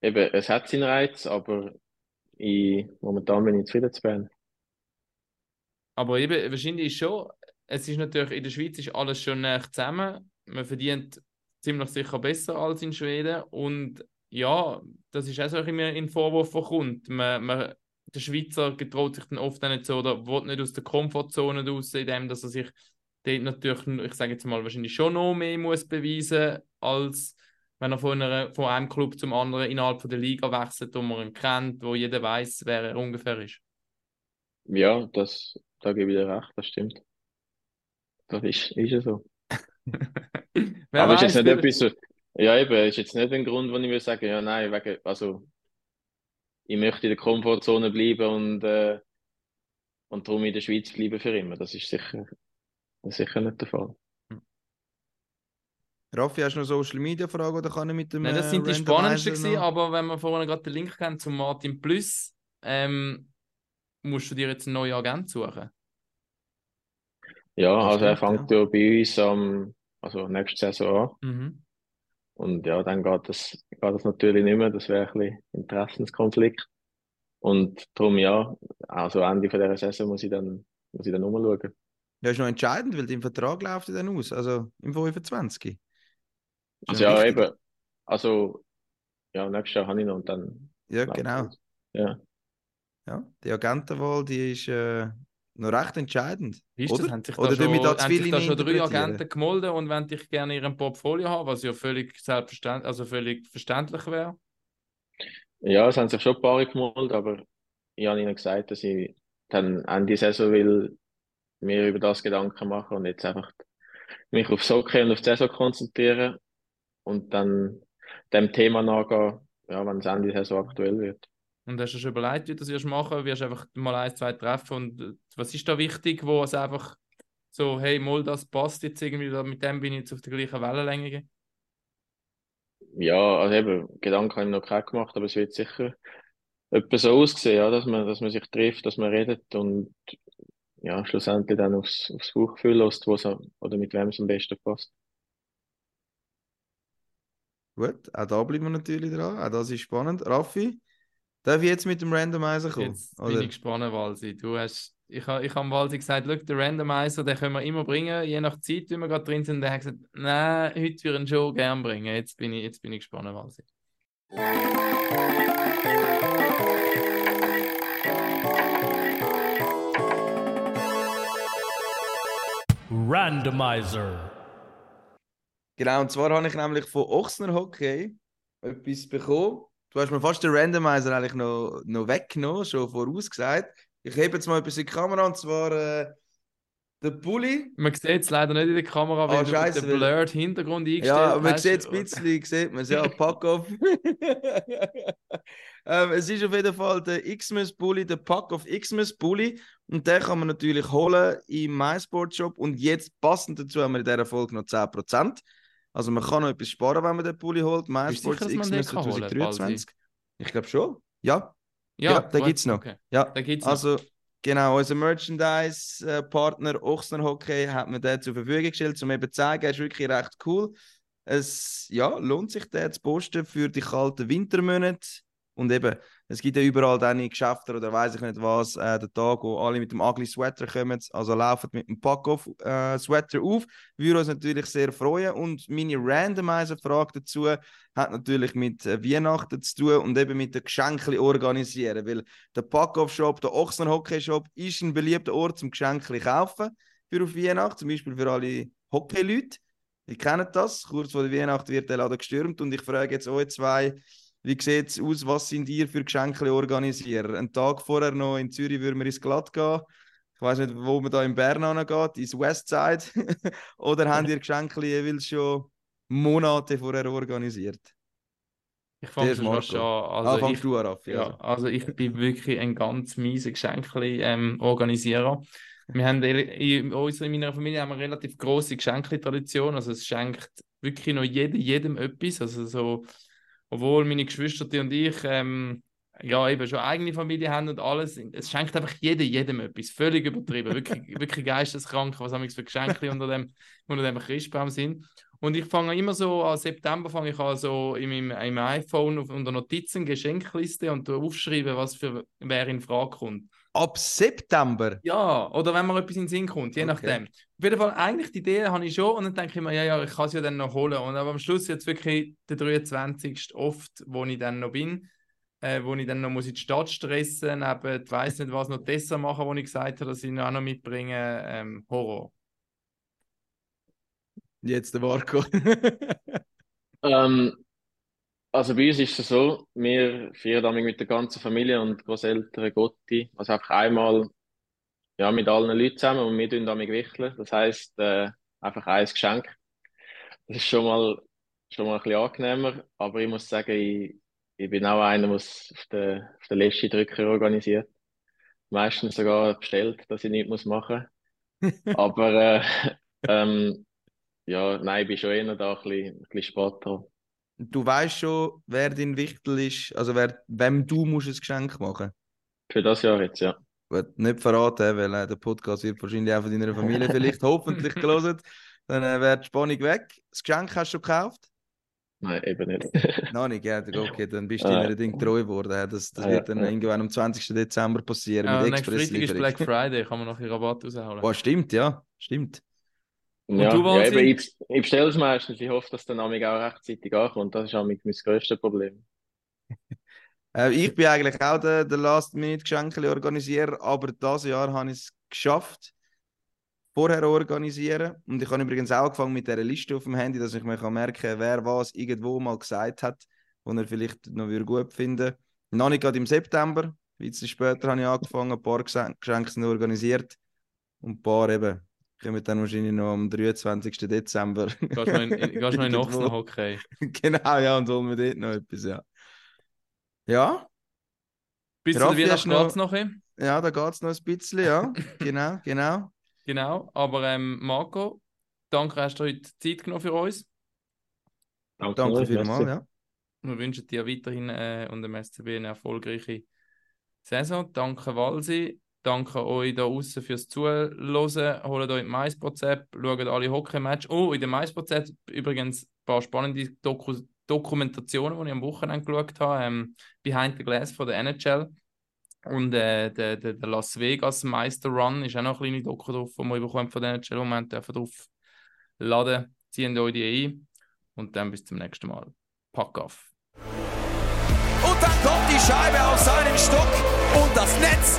eben, es hat seinen Reiz, aber ich, momentan bin ich zufrieden zu Bern. Aber eben, wahrscheinlich ist schon, es ist natürlich, in der Schweiz ist alles schon näher zusammen. Man verdient ziemlich sicher besser als in Schweden. Und ja, das ist auch so immer ein Vorwurf, der kommt. Man, man, der Schweizer getraut sich dann oft nicht so oder will nicht aus der Komfortzone raus, indem dass er sich dort natürlich, ich sage jetzt mal, wahrscheinlich schon noch mehr muss beweisen, als wenn er von, einer, von einem Club zum anderen innerhalb von der Liga wechselt, wo man ihn kennt, wo jeder weiß, wer er ungefähr ist. Ja, das, da gebe ich dir recht, das stimmt. Das ist, ist ja so. Aber ist jetzt nicht etwas so, ja eben, ist jetzt nicht ein Grund, wo ich würde sagen, ja nein, wegen, also ich möchte in der Komfortzone bleiben und, äh, und darum in der Schweiz bleiben für immer. Das ist sicher, das ist sicher nicht der Fall. Raffi, hast du noch Social Media Fragen oder kann ich mit dem Nein, das äh, sind die spannendsten gewesen, aber wenn wir vorhin gerade den Link kennen zum Martin Plus, ähm, musst du dir jetzt einen neuen Agent suchen. Ja, Das also er fängt ja bei uns am, also nächste Saison an. Mhm. Und ja, dann geht das, geht das natürlich nicht mehr. Das wäre ein bisschen Interessenskonflikt. Und darum ja, also Ende von dieser Saison muss ich dann, muss ich dann umschauen. Ja, ist noch entscheidend, weil dein Vertrag läuft ja dann aus, also im 25. Ist Also ja, wichtig. eben, also ja, nächstes Jahr habe ich noch und dann Ja, genau. Ja. Ja, die Agentenwahl, die ist äh, noch recht entscheidend. Wie ist oder? das? Haben sich da oder schon, da haben sich da schon drei? Agenten gemeldet und wenn dich gerne in ihrem Portfolio haben, was ja völlig selbstverständlich, also völlig verständlich wäre. Ja, es haben sich schon ein paar gemeldet, aber ich habe ihnen gesagt, dass ich dann Ende Saison will mir über das Gedanken machen und jetzt einfach mich aufs Hockey und auf die Saison konzentrieren und dann dem Thema nachgehen, ja, wenn es Ende der Saison aktuell wird. Und hast du schon überlegt, wie du das machen? Wirst du einfach mal ein, zwei treffen und äh, was ist da wichtig, wo es einfach so, hey, mal das passt jetzt irgendwie, mit dem bin ich jetzt auf der gleichen Wellenlänge. Ja, also eben, Gedanken habe ich noch keinen gemacht, aber es wird sicher etwa so aussehen, ja, dass man, dass man sich trifft, dass man redet und ja, schlussendlich dann aufs, aufs Bauchgefühl lässt, wo es am- oder mit wem es am besten passt. Gut, auch da bleiben wir natürlich dran. Auch das ist spannend. Raffi, darf ich jetzt mit dem Randomizer kommen? Jetzt bin Oder? ich gespannt, Walsi. Du hast, ich habe ich hab Walsi gesagt, schau, den Randomizer, den können wir immer bringen, je nach Zeit, wie wir gerade drin sind. Und er hat gesagt, nein, heute würde ich ihn schon gerne bringen. Jetzt bin ich, jetzt bin ich gespannt, Walsi. Randomizer. Genau, und zwar habe ich nämlich von Ochsner Hockey etwas bekommen. Du hast mir fast den Randomizer eigentlich noch, noch weggenommen, schon vorausgesagt. Ich hebe jetzt mal etwas in die Kamera und zwar äh, der Bulli. Man sieht es leider nicht in der Kamera, weil Ah, du scheisse, den blurred Hintergrund eingestellt Ja, man sieht es ein bisschen, sieht man es, ja, Pack-Off. ähm, es ist auf jeden Fall der Xmas Bully, der Pack-Off Xmas Bully. Und den kann man natürlich holen im MySport-Shop. Und jetzt passend dazu haben wir in dieser Folge noch 10%. Also man kann noch etwas sparen, wenn man den Bully holt. MySports Xmas kann holen, 2023. Ich glaube schon. Ja, Ja, Ja, den gut, gibt's noch. Okay. ja. Gibt's noch. Also, genau, unser Merchandise-Partner Ochsner Hockey hat mir den zur Verfügung gestellt, um eben zu zeigen, er ist wirklich recht cool. Es ja, lohnt sich, den zu posten für die kalten Wintermonate. Und eben, es gibt ja überall dann in Geschäften oder weiß ich nicht was, äh, den Tag, wo alle mit dem Ugly Sweater kommen. Also laufen mit dem Pack-Off-Sweater auf. Würde uns natürlich sehr freuen. Und meine Randomizer-Frage dazu hat natürlich mit äh, Weihnachten zu tun und eben mit den Geschenken organisieren. Weil der Pack-Off-Shop, der Ochsner Hockey-Shop, ist ein beliebter Ort zum Geschenke kaufen für auf Weihnachten. Zum Beispiel für alle Hockey-Leute. Ihr kennt das. Kurz vor der Weihnacht wird der Laden gestürmt. Und ich frage jetzt euch zwei, wie sieht es aus? Was sind ihr für Geschenke organisieren? Einen Tag vorher noch in Zürich würden wir ins Glatt gehen. Ich weiß nicht, wo man da in Bern angeht, ins Westside. Oder haben ihr Geschenke jeweils schon Monate vorher organisiert? ich fange schon an. Also ah, fangst ich, du an, Raffi. Ja, Also. also ich bin wirklich ein ganz mieser Geschenkli-Organisierer. wir haben in, unserer- in meiner Familie haben wir eine relativ große Geschenkli-Tradition. Also es schenkt wirklich noch jeder, jedem etwas. Also so, obwohl meine Geschwister und ich ähm, ja eben schon eigene Familie haben und alles, es schenkt einfach jeder jedem etwas. Völlig übertrieben. Wirklich, wirklich geisteskrank, was haben für Geschenke unter dem, unter dem Christbaum sind. Und ich fange immer so, an September fange ich an so in meinem, in meinem iPhone auf, unter Notizen, Geschenkliste und aufschreiben, was für wer in Frage kommt. Ab September? Ja, oder wenn mir etwas in den Sinn kommt, je Okay. nachdem. Auf jeden Fall, eigentlich die Idee habe ich schon und dann denke ich mir, ja, ja, ich kann es ja dann noch holen. Und aber am Schluss jetzt wirklich der 23. oft, wo ich dann noch bin, äh, wo ich dann noch muss in die Stadt stressen, neben, ich weiß nicht was, noch Dessert machen, wo ich gesagt habe, dass ich noch auch noch mitbringe, ähm, Horror. Jetzt der Marco. Ähm, also bei uns ist es so, wir feiern damit mit der ganzen Familie und Großeltern Gotti, also einfach einmal ja, mit allen Leuten zusammen und wir tun damit wichteln. Das heisst, äh, einfach ein Geschenk. Das ist schon mal, schon mal ein bisschen angenehmer, aber ich muss sagen, ich, ich bin auch einer, der es auf den, auf den letzten Drücker organisiert. Meistens sogar bestellt, dass ich nichts machen muss. aber äh, ähm, ja, nein, ich bin schon eher da ein bisschen, ein bisschen später. Du weißt schon, wer dein Wichtel ist, also wer, wem du musst ein Geschenk machen Für das Jahr jetzt, ja. Wird nicht verraten, weil äh, der Podcast wird wahrscheinlich auch von deiner Familie vielleicht hoffentlich gelesen. Dann äh, wäre die Spannung weg. Das Geschenk hast du gekauft? Nein, eben nicht. Noch nicht, ja, okay, dann bist du deiner Ding treu geworden. Das, das wird dann irgendwann am 20. Dezember passieren Ja, mit nächsten Freitag ist. Black Friday, kann man noch einen Rabatt rausholen. Oh, stimmt, ja, stimmt. Ja, du, ja eben, ich, ich bestelle es meistens. Ich hoffe, dass der Name auch rechtzeitig ankommt. Das ist auch mein grösstes Problem. Äh, ich bin eigentlich auch der, der Last-Minute-Geschenke-Organisierer, aber dieses Jahr habe ich es geschafft, vorher organisieren. Und ich habe übrigens auch angefangen mit dieser Liste auf dem Handy, dass ich mir kann merken kann, wer was irgendwo mal gesagt hat, wo er vielleicht noch würde gut finden Noch nicht gerade im September, ein bisschen später habe ich angefangen, ein paar Geschen- Geschenke organisiert und ein paar eben kommen dann wahrscheinlich noch am 23. Dezember. Gehst noch in, in, gehst noch in Ochs Irgendwo. noch Hockey. genau, ja, und holen wir dort noch etwas, ja. Ja, Bis zu Raffi, der hast Weihnachten du noch- geht's noch ein. ja, da geht es noch ein bisschen, ja. genau, genau. Genau, aber ähm, Marco, danke, hast du heute Zeit genommen für uns. Danke, Danke vielmals, ja. Wir wünschen dir weiterhin äh, und dem SCB eine erfolgreiche Saison. Danke, Walsi. Danke euch da außen fürs Zuhören. Holt euch die MySports-App, schaut alle Hockey-Match. Oh, in der MySports-App übrigens ein paar spannende Doku Dokumentationen, die ich am Wochenende geschaut habe. Ähm, Behind the Glass von der NHL. Und äh, der, der, der Las Vegas Meister Run ist auch noch eine kleine Doku drauf, die bekommt von der NHL. Moment dürfen drauf laden. Ziehen euch die ein. Und dann bis zum nächsten Mal. Pack auf. Und dann kommt die Scheibe auf seinen Stock und das Netz,